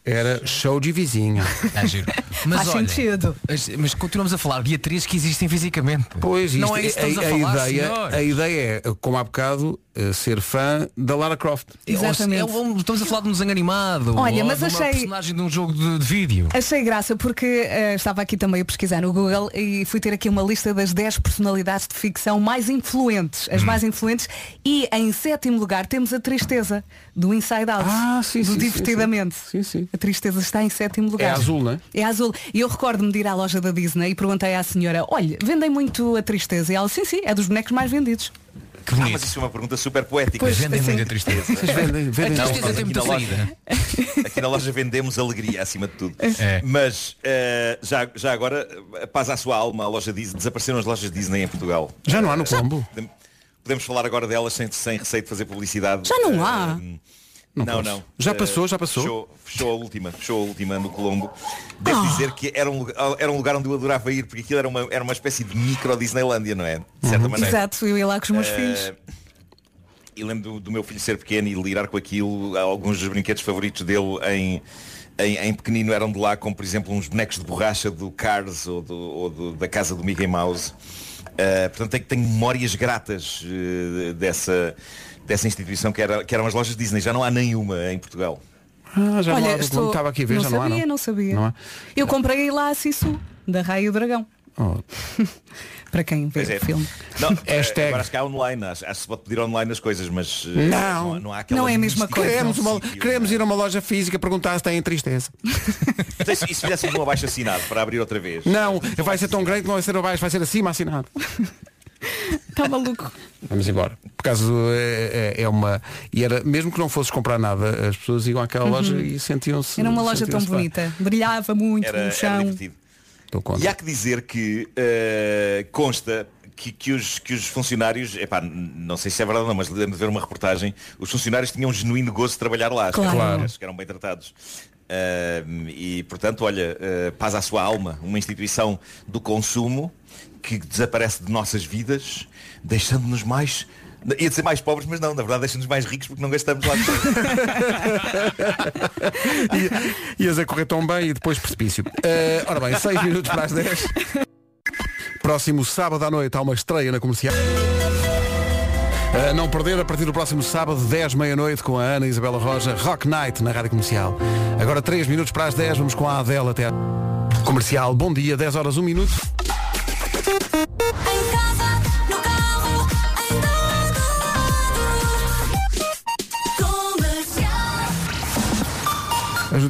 Speaker 2: era show de vizinha.
Speaker 5: É giro. Mas
Speaker 4: Faz
Speaker 5: olha,
Speaker 4: sentido.
Speaker 5: Mas, mas continuamos a falar de atrizes que existem fisicamente.
Speaker 2: Pois,
Speaker 5: não
Speaker 2: isto-
Speaker 5: é isso que
Speaker 2: a,
Speaker 5: a,
Speaker 2: a
Speaker 5: falar,
Speaker 2: ideia,
Speaker 5: senhores.
Speaker 2: a ideia é, como há bocado, eh, ser fã da Lara Croft.
Speaker 4: Exatamente.
Speaker 5: É um- estamos a falar de um desenho animado.
Speaker 4: Olha,
Speaker 5: ou
Speaker 4: mas
Speaker 5: de uma
Speaker 4: achei-
Speaker 5: personagem de um jogo de, de vídeo.
Speaker 4: Achei graça porque eh, estava aqui também a pesquisar no Google e fui ter aqui uma lista das 10 personalidades de ficção mais influentes,
Speaker 2: Hum.
Speaker 4: as mais influentes, e em sétimo lugar temos a tristeza do Inside Out,
Speaker 2: Ah, sim,
Speaker 4: do
Speaker 2: sim,
Speaker 4: Divertidamente.
Speaker 2: Sim, sim.
Speaker 4: A tristeza está em sétimo lugar.
Speaker 2: É azul, não é?
Speaker 4: É azul. E eu recordo-me de ir à loja da Disney e perguntei à senhora, olha, vendem muito a tristeza? E ela, sim, sim, é dos bonecos mais vendidos.
Speaker 5: Que
Speaker 10: Ah,
Speaker 5: bonito.
Speaker 10: mas isso é uma pergunta super poética.
Speaker 4: Pois,
Speaker 5: Vendem
Speaker 4: assim.
Speaker 5: muita tristeza.
Speaker 2: Vocês vendem, vendem
Speaker 5: A
Speaker 10: Não,
Speaker 5: tristeza
Speaker 10: nós
Speaker 5: tem
Speaker 10: aqui
Speaker 5: muita
Speaker 10: na loja-. Aqui na loja vendemos alegria acima de tudo.
Speaker 5: É.
Speaker 10: Mas eh, já, já agora, eh, paz à sua alma, a loja Disney, desapareceram as lojas Disney em Portugal.
Speaker 2: Já não há no Colombo.
Speaker 10: Podem- Podemos falar agora delas sem, sem receio de fazer publicidade.
Speaker 4: Já não há?
Speaker 10: Eh,
Speaker 2: Não
Speaker 10: não,
Speaker 2: posso.
Speaker 10: não.
Speaker 2: Já
Speaker 10: Eh,
Speaker 2: passou, já passou?
Speaker 10: Fechou, fechou a última, fechou a última no Colombo. Devo
Speaker 4: Ah.
Speaker 10: dizer que era um, lugar, era um lugar onde eu adorava ir, porque aquilo era uma, era uma espécie de micro Disneylândia, não é? De certa maneira.
Speaker 4: Exato, eu ia lá com os meus
Speaker 10: Eh,
Speaker 4: filhos.
Speaker 10: E lembro do, do meu filho ser pequeno e lidar com aquilo, alguns dos brinquedos favoritos dele em, em, em pequenino eram de lá, como por exemplo uns bonecos de borracha do Cars ou, do- ou do- da casa do Mickey Mouse. Eh, portanto tenho, tenho memórias gratas eh, dessa, dessa instituição que, era, que eram as lojas Disney. Já não há nenhuma em Portugal.
Speaker 2: Ah, já não há
Speaker 4: Olha, estou...
Speaker 2: Estava aqui a ver,
Speaker 4: não
Speaker 2: já
Speaker 4: sabia,
Speaker 2: não há.
Speaker 4: não sabia.
Speaker 2: Não há?
Speaker 4: Eu comprei lá a Sissu, da Raia e o Dragão.
Speaker 2: Oh,
Speaker 4: Para quem vê
Speaker 10: Pois é.
Speaker 4: o filme.
Speaker 10: Não, eh,
Speaker 2: Hashtag.
Speaker 10: agora acho que há online, acho, acho que se pode pedir online as coisas, mas eh,
Speaker 2: Não.
Speaker 10: há- não, há aquela
Speaker 4: Não é a mesma coisa.
Speaker 2: Queremos, uma-
Speaker 10: sítio,
Speaker 2: queremos
Speaker 10: não
Speaker 2: ir a uma loja física perguntar se têm tristeza.
Speaker 10: Então, e se fizéssemos um abaixo assinado para abrir outra vez?
Speaker 2: Não, vai ser tão grande que não vai ser abaixo, vai ser acima assinado.
Speaker 4: Está maluco.
Speaker 2: Vamos embora. Por causa é, é- é uma. E era, mesmo que não fosses comprar nada, as pessoas iam àquela loja e sentiam-se.
Speaker 4: Uhum. Era uma loja tão bonita. Brilhava muito
Speaker 10: Era,
Speaker 4: no
Speaker 10: era
Speaker 4: chão.
Speaker 10: divertido.
Speaker 2: Estou contra.
Speaker 10: E há que dizer que eh, consta que, que os, que os funcionários, epá, não sei se é verdade ou não, mas lembro de ver uma reportagem, os funcionários tinham um genuíno gozo de trabalhar lá,
Speaker 4: Claro.
Speaker 10: acho, que eram,
Speaker 2: Claro.
Speaker 10: acho que eram bem tratados. Eh, e portanto, olha, eh, paz à sua alma, uma instituição do consumo que desaparece de nossas vidas, deixando-nos mais. Ia dizer mais pobres, mas não, na verdade deixa-nos mais ricos porque não gastamos lá.
Speaker 2: I- Ias a correr tão bem e depois precipício. Eh, ora bem, 6 minutos para as 10. Próximo sábado à noite há uma estreia na comercial. A não perder a partir do próximo sábado, 10 meia-noite, com a Ana Isabela Roja, Rock Night na Rádio Comercial. Agora 3 minutos para as 10, vamos com a Adele até a... Comercial, bom dia, 10 horas, 1 minuto.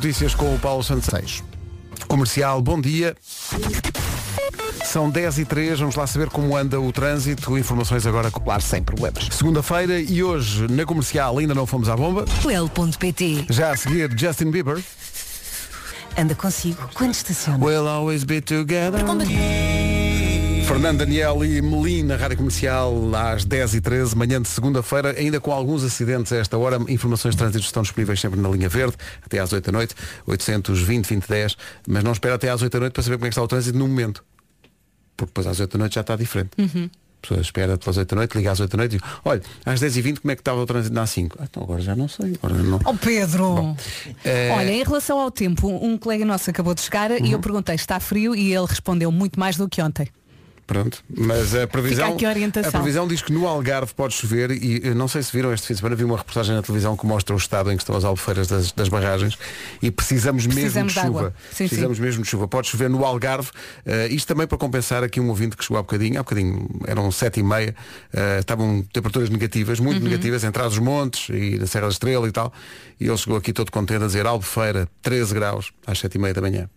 Speaker 2: Notícias com o Paulo Santos Reis. Comercial, bom dia. São 10 e 3, vamos lá saber como anda o trânsito. Informações agora com
Speaker 3: Claro, sem problemas.
Speaker 2: segunda-feira e hoje na comercial ainda não fomos à bomba.
Speaker 8: L.pt
Speaker 2: Já a seguir Justin Bieber.
Speaker 8: Anda consigo quando estaciona.
Speaker 2: We'll always be together. Fernando Daniel e Melim na Rádio Comercial às 10h13, manhã de segunda-feira, ainda com alguns acidentes a esta hora. Informações de trânsito estão disponíveis sempre na linha verde, até às 8 da noite, 820 2010, mas não espera até às 8 da noite para saber como é que está o trânsito no momento. Porque depois às 8 da noite já está diferente.
Speaker 4: Uhum.
Speaker 2: A pessoa espera pelas 8 da noite, liga às 8 da noite e diz, olha, às 10h20 como é que estava o trânsito na A5? Ah, então agora já não sei. Agora não.
Speaker 4: Oh Pedro!
Speaker 2: eh,
Speaker 4: Olha, em relação ao tempo, um colega nosso acabou de chegar e eu
Speaker 2: Uhum.
Speaker 4: perguntei, está frio? E ele respondeu muito mais do que ontem.
Speaker 2: Pronto, mas a previsão,
Speaker 4: a
Speaker 2: previsão diz que no Algarve pode chover e eh, não sei se viram este fim de semana, vi uma reportagem na televisão que mostra o estado em que estão as albufeiras das, das barragens e precisamos,
Speaker 4: Precisamos
Speaker 2: mesmo
Speaker 4: de
Speaker 2: chuva.
Speaker 4: Sim,
Speaker 2: precisamos mesmo de chuva. Pode chover no Algarve, eh, isto também para compensar aqui um ouvinte que chegou há bocadinho, há bocadinho eram sete e meia, eh, estavam temperaturas negativas, muito
Speaker 13: Uhum.
Speaker 2: negativas, entre os montes e na Serra da Estrela e tal, e ele chegou aqui todo contente a dizer Albufeira, 13 graus, às sete e meia da manhã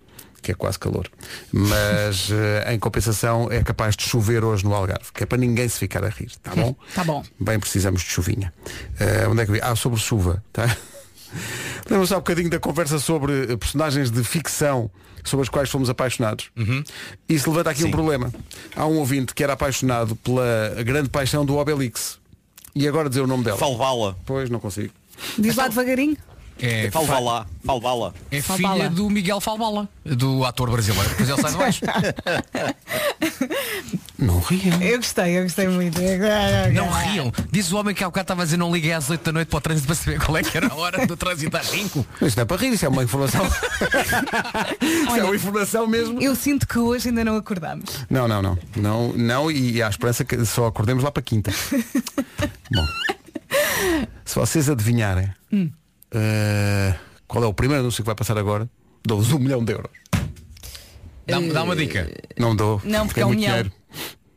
Speaker 2: que é quase calor. Mas eh, em compensação é capaz de chover hoje no Algarve, que é para ninguém se ficar a rir, tá bom?
Speaker 4: Tá bom.
Speaker 2: Bem precisamos de chuvinha. Eh, onde é que eu vi? Ah, sobre chuva, tá? Lembram-se há um bocadinho da conversa sobre eh, personagens de ficção sobre as quais fomos apaixonados. E se levanta aqui um problema. Há um ouvinte que era apaixonado pela grande paixão do Obelix. E agora dizer o nome dela.
Speaker 10: Falvala.
Speaker 2: Pois, não consigo.
Speaker 4: Diz lá devagarinho.
Speaker 5: É,
Speaker 10: Falvala. Falvala.
Speaker 5: É
Speaker 4: Falbala.
Speaker 5: filha do Miguel Falbala, do ator brasileiro. Depois ele sai de baixo.
Speaker 2: Não riam.
Speaker 4: Eu gostei, eu gostei muito.
Speaker 5: Não riam. Diz o homem que há bocado estava a dizer não liguei às 8 da noite para o trânsito para saber qual é que era a hora do trânsito às 5.
Speaker 2: Isto não é para rir, isso é uma informação. isso é uma informação mesmo.
Speaker 4: Eu sinto que hoje ainda não acordamos.
Speaker 2: Não, não, não. Não, não e há esperança que só acordemos lá para quinta. Bom. Se vocês adivinharem
Speaker 4: Hum.
Speaker 2: Eh, qual é o primeiro anúncio que vai passar agora, dou-vos um milhão de euros.
Speaker 5: Dá, dá uma dica.
Speaker 2: Não dou.
Speaker 4: Não, porque é um
Speaker 2: muito
Speaker 4: milhão.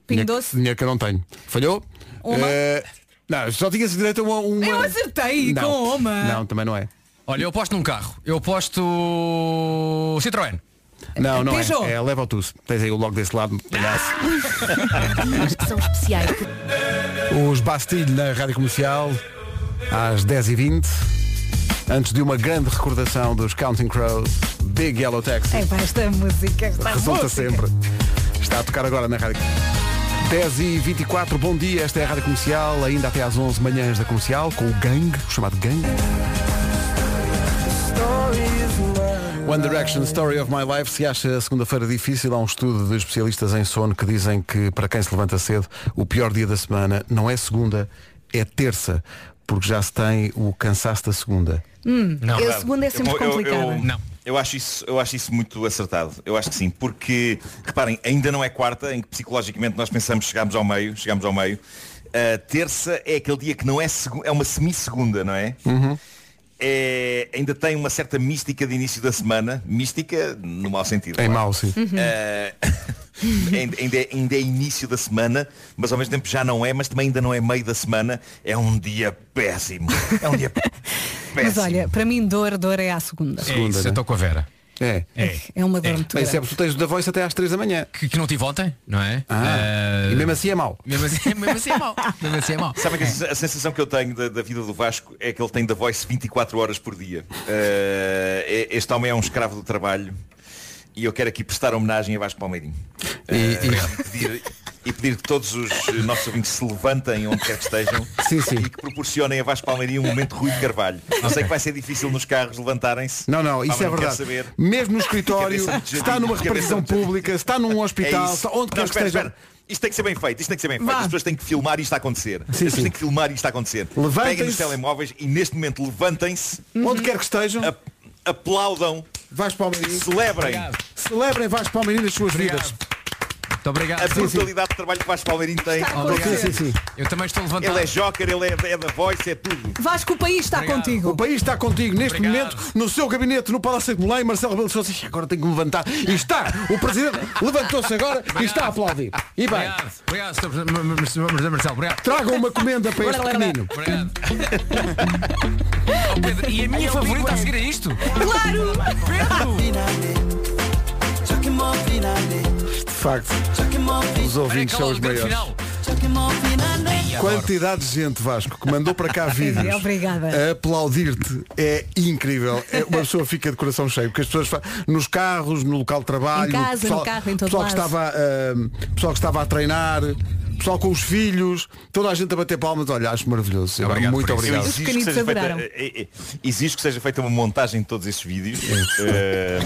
Speaker 2: dinheiro. Dinheiro, que eu não tenho. Falhou?
Speaker 4: Uma?
Speaker 2: Eh, não, só tinha direito a uma, uma...
Speaker 4: Eu acertei
Speaker 2: não.
Speaker 4: com uma.
Speaker 2: Não, também não é.
Speaker 5: Olha, eu aposto num carro. Eu aposto Citroën.
Speaker 2: Não, não
Speaker 5: Peugeot.
Speaker 2: é. É leva o tudo. Tens aí o logo desse lado, palhaço.
Speaker 8: São especiais.
Speaker 2: Os Bastille na Rádio Comercial às 10h20 antes de uma grande recordação dos Counting Crows Big Yellow Taxi.
Speaker 4: É pá, esta música, esta
Speaker 2: resulta
Speaker 4: música.
Speaker 2: sempre. Está a tocar agora na Rádio. 10 e 24 bom dia, esta é a Rádio Comercial ainda até às 11 manhãs da Comercial com o Gang, o chamado Gang. One Direction Story of My Life. Se acha a segunda-feira difícil Há um estudo de especialistas em sono que dizem que Para quem se levanta cedo, o pior dia da semana Não é segunda, é terça. Porque já se tem o cansaço da segunda
Speaker 4: Hum,
Speaker 10: Não,
Speaker 4: a
Speaker 10: verdade.
Speaker 4: segunda é sempre
Speaker 10: Eu- eu-
Speaker 4: complicada.
Speaker 10: eu- Eu acho, isso, eu acho isso muito acertado. Eu acho que sim. Porque, reparem, ainda não é quarta, em que psicologicamente nós pensamos chegamos ao meio, chegamos ao meio. A terça é aquele dia que não é é uma semi-segunda, não é? É, ainda tem uma certa mística de início da semana. Mística no mau sentido.
Speaker 2: Em
Speaker 10: claro.
Speaker 2: mau, sim. Uhum.
Speaker 10: Eh, ainda, ainda é, ainda é início da semana, mas ao mesmo tempo já não é, mas também ainda não é meio da semana. É um dia péssimo. É um dia
Speaker 4: Mas olha, para mim dor, dor é à segunda.
Speaker 5: É isso, eu estou com a Vera.
Speaker 2: É.
Speaker 5: É.
Speaker 4: É uma dor muito
Speaker 2: é
Speaker 4: grande.
Speaker 2: porque tu tens da voice até às 3 da manhã
Speaker 5: Que, que não tive ontem, não é?
Speaker 2: Ah,
Speaker 5: Eh,
Speaker 2: E mesmo assim é mau
Speaker 5: Mesmo assim, mesmo assim é mau. Mesmo assim é mau.
Speaker 10: Sabem que a sensação que eu tenho da, da vida do Vasco é que ele tem da voice 24 horas por dia. Eh, este homem é um escravo do trabalho e eu quero aqui prestar homenagem a Vasco Palmeirinho. Eh, e, pedir, e pedir que todos os nossos ouvintes se levantem onde quer que estejam
Speaker 2: Sim, sim.
Speaker 10: e que proporcionem a Vasco Palmeirinho um momento Rui de Carvalho. Eu sei que vai ser difícil nos carros levantarem-se.
Speaker 2: Não, não, isso é verdade.
Speaker 10: Saber.
Speaker 2: Mesmo no escritório, se está numa repartição pública, se está num hospital,
Speaker 10: É
Speaker 2: está
Speaker 10: isso.
Speaker 2: onde quer
Speaker 10: Não,
Speaker 2: que
Speaker 10: espera,
Speaker 2: esteja.
Speaker 10: espera. Isto tem que ser bem feito, isto tem que ser bem feito. As pessoas têm que filmar isto a acontecer. As pessoas
Speaker 2: sim.
Speaker 10: têm que filmar isto a acontecer. Peguem nos telemóveis e neste momento levantem-se,
Speaker 2: Onde quer que estejam,
Speaker 10: ap- aplaudam,
Speaker 2: Vasco Palmeirinho.
Speaker 10: celebrem
Speaker 2: Celebrem Vasco Palmeirinho nas suas vidas.
Speaker 5: Muito obrigado.
Speaker 10: a brutalidade de trabalho que Vasco Palmeirinho tem.
Speaker 2: Sim, sim, sim.
Speaker 5: Eu também estou levantado.
Speaker 10: Ele é joker, ele é, é da voice, é tudo.
Speaker 4: Vasco, o país está
Speaker 5: Obrigado.
Speaker 4: contigo.
Speaker 2: O país está contigo neste
Speaker 5: Obrigado.
Speaker 2: momento, no seu gabinete, no Palácio de Belém, Marcelo Rebelo Sousa, "Ixi, agora tenho que me levantar. E está, o Presidente levantou-se agora e está a aplaudir. E bem,
Speaker 5: Obrigado, obrigado. Marcelo. Marcelo, obrigado.
Speaker 2: tragam uma comenda para este pequenino.
Speaker 5: Obrigado. Oh, Pedro, e a minha favorita a seguir é isto?
Speaker 4: Claro!
Speaker 5: Pedro!
Speaker 2: De facto, os ouvintes são os maiores. Quantidade de gente, Vasco, que mandou para cá vídeos
Speaker 4: Obrigada.
Speaker 2: a aplaudir-te é incrível. É, uma pessoa fica de coração cheio, porque as pessoas fa- nos carros, no local de trabalho,
Speaker 4: Em casa,
Speaker 2: pessoal,
Speaker 4: no carro, em todo
Speaker 2: pessoal que estava, ah, pessoal que estava a treinar, pessoal com os filhos, toda a gente a bater palmas, olha, acho maravilhoso.
Speaker 10: Obrigado
Speaker 2: Muito obrigado.
Speaker 10: Eu exijo que seja feita- eh, eh, exijo que seja feita uma montagem de todos esses vídeos eh,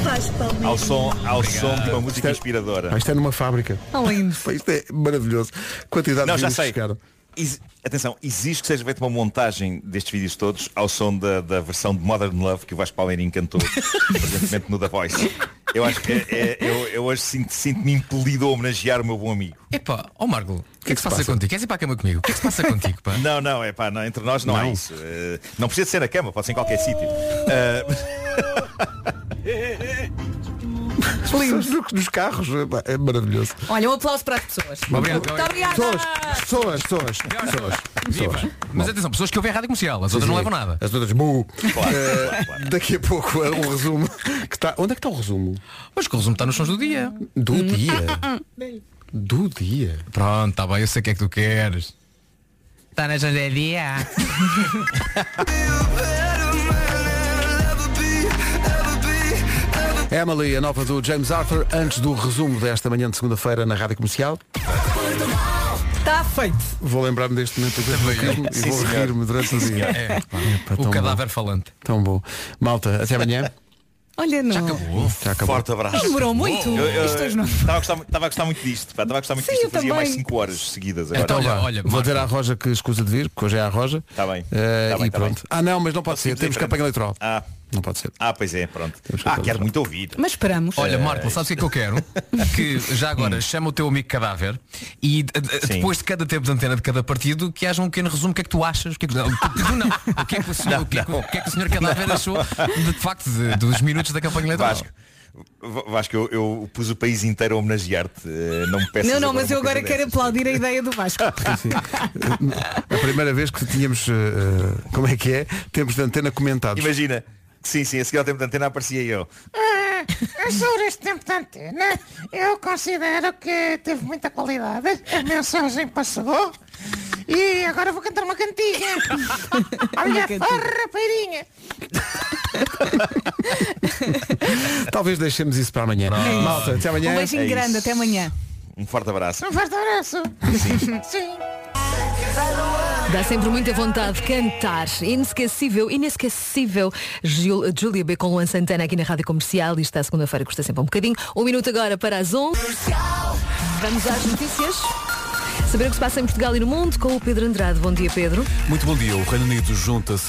Speaker 10: ao som, ao som de uma música inspiradora.
Speaker 2: Ah, Isto é numa fábrica.
Speaker 4: Lindo.
Speaker 2: Isto é maravilhoso. Quantidade
Speaker 10: Não,
Speaker 2: de
Speaker 10: já
Speaker 2: vídeos que
Speaker 10: sei.
Speaker 2: chegaram.
Speaker 10: Atenção, exige que seja feita uma montagem destes vídeos todos ao som da, da versão de Modern Love que o Vasco Palmeirinho cantou recentemente no The Voice. Eu acho que é- é- eu, eu hoje sinto- sinto-me impelido a homenagear o meu bom amigo.
Speaker 5: Epá, ó Marco, o que é que se passa contigo? Queres ir para a cama comigo? O que é que se passa contigo, pá?
Speaker 10: Não, não, é pá, não, entre nós não, há
Speaker 5: Não.
Speaker 10: isso. Eh, não precisa ser na cama, pode ser em qualquer sítio. Eh,
Speaker 2: Nos, nos carros, epá, é maravilhoso.
Speaker 4: Olha, um aplauso para as pessoas.
Speaker 5: Obrigado,
Speaker 4: Muito obrigada.
Speaker 2: Pessoas, pessoas, pessoas, pessoas.
Speaker 5: Mas atenção, pessoas que ouvem a rádio comercial, as outras não levam nada.
Speaker 2: As outras, bu.
Speaker 10: Claro,
Speaker 2: Eh,
Speaker 10: claro, claro.
Speaker 2: Daqui a pouco é um resumo que está. Onde é que está o resumo?
Speaker 5: Mas que o resumo está nos sons do dia.
Speaker 2: Do dia. Do dia.
Speaker 5: Pronto, tá bem, eu sei o que é que tu queres. Está na sons do dia.
Speaker 2: Emily, a nova do James Arthur, antes do resumo desta manhã de segunda-feira na Rádio Comercial.
Speaker 4: Está feito.
Speaker 2: Vou lembrar-me deste momento do e
Speaker 10: Sim,
Speaker 2: vou
Speaker 10: senhor.
Speaker 2: rir-me durante o dia.
Speaker 5: É,
Speaker 2: Epá,
Speaker 5: o
Speaker 2: tão
Speaker 5: cadáver
Speaker 2: bom.
Speaker 5: falante.
Speaker 2: Tão bom. Malta, até amanhã.
Speaker 4: Olha, não.
Speaker 2: Já acabou.
Speaker 10: Forte abraço.
Speaker 4: Não demorou muito.
Speaker 10: Eu- eu- Estava a gostar, estava a gostar muito disto. pá, Estava a gostar muito
Speaker 4: Sim,
Speaker 10: disto.
Speaker 4: eu
Speaker 10: fazia mais
Speaker 4: também.
Speaker 10: 5 horas seguidas agora.
Speaker 2: Então
Speaker 5: Olha,
Speaker 2: vá.
Speaker 5: olha,
Speaker 2: Vou dizer à Roja que escusa de vir, porque hoje é a Roja.
Speaker 10: Tá bem.
Speaker 2: Eh,
Speaker 10: Tá bem,
Speaker 2: e
Speaker 10: tá
Speaker 2: pronto.
Speaker 10: bem.
Speaker 2: Ah não, mas não pode ser. Temos
Speaker 10: em
Speaker 2: campanha eleitoral.
Speaker 10: Ah,
Speaker 2: Não pode ser.
Speaker 10: ah, pois é, pronto. Ah,
Speaker 2: que
Speaker 10: quero muito ouvir.
Speaker 4: Mas esperamos.
Speaker 5: Olha, Marco, sabes o que é que eu quero? Que já agora chama o teu amigo cadáver e d-
Speaker 10: Sim.
Speaker 5: depois de cada tempo de antena de cada partido que haja um pequeno resumo o que é que tu achas, o que é que, não, não, o que é que o senhor, o que é que, o que é que o senhor cadáver achou de, de facto de- dos minutos da campanha eleitoral.
Speaker 10: Vasco, Vasco, eu, eu pus o país inteiro a homenagear-te. eh, Não me peças
Speaker 4: Não, não, mas eu agora quero
Speaker 10: dessas.
Speaker 4: aplaudir a ideia do Vasco.
Speaker 2: A primeira vez que tínhamos, eh, eh, como é que é? Tempos de antena comentados.
Speaker 10: Imagina, sim, sim, a seguir ao tempo de antena aparecia eu.
Speaker 11: Ah, sobre este tempo de antena, eu considero que teve muita qualidade. A mensagem passou. E agora vou cantar uma cantiga. Olha, farra, peirinha.
Speaker 2: Talvez deixemos isso para amanhã. Malta, até amanhã.
Speaker 4: Um beijinho
Speaker 10: É isso.
Speaker 4: grande, até amanhã.
Speaker 10: Um forte abraço.
Speaker 11: Um forte abraço. Sim.
Speaker 8: Dá sempre muita vontade de cantar. Inesquecível, inesquecível. Gil- Júlia B. com Luan Santana aqui na Rádio Comercial. Isto está segunda-feira, custa sempre um bocadinho. Um minuto agora para as 11. Vamos às notícias. Saber o que se passa em Portugal e no mundo com o Pedro Andrade. Bom dia, Pedro.
Speaker 13: Muito bom dia. O Reino Unido junta-se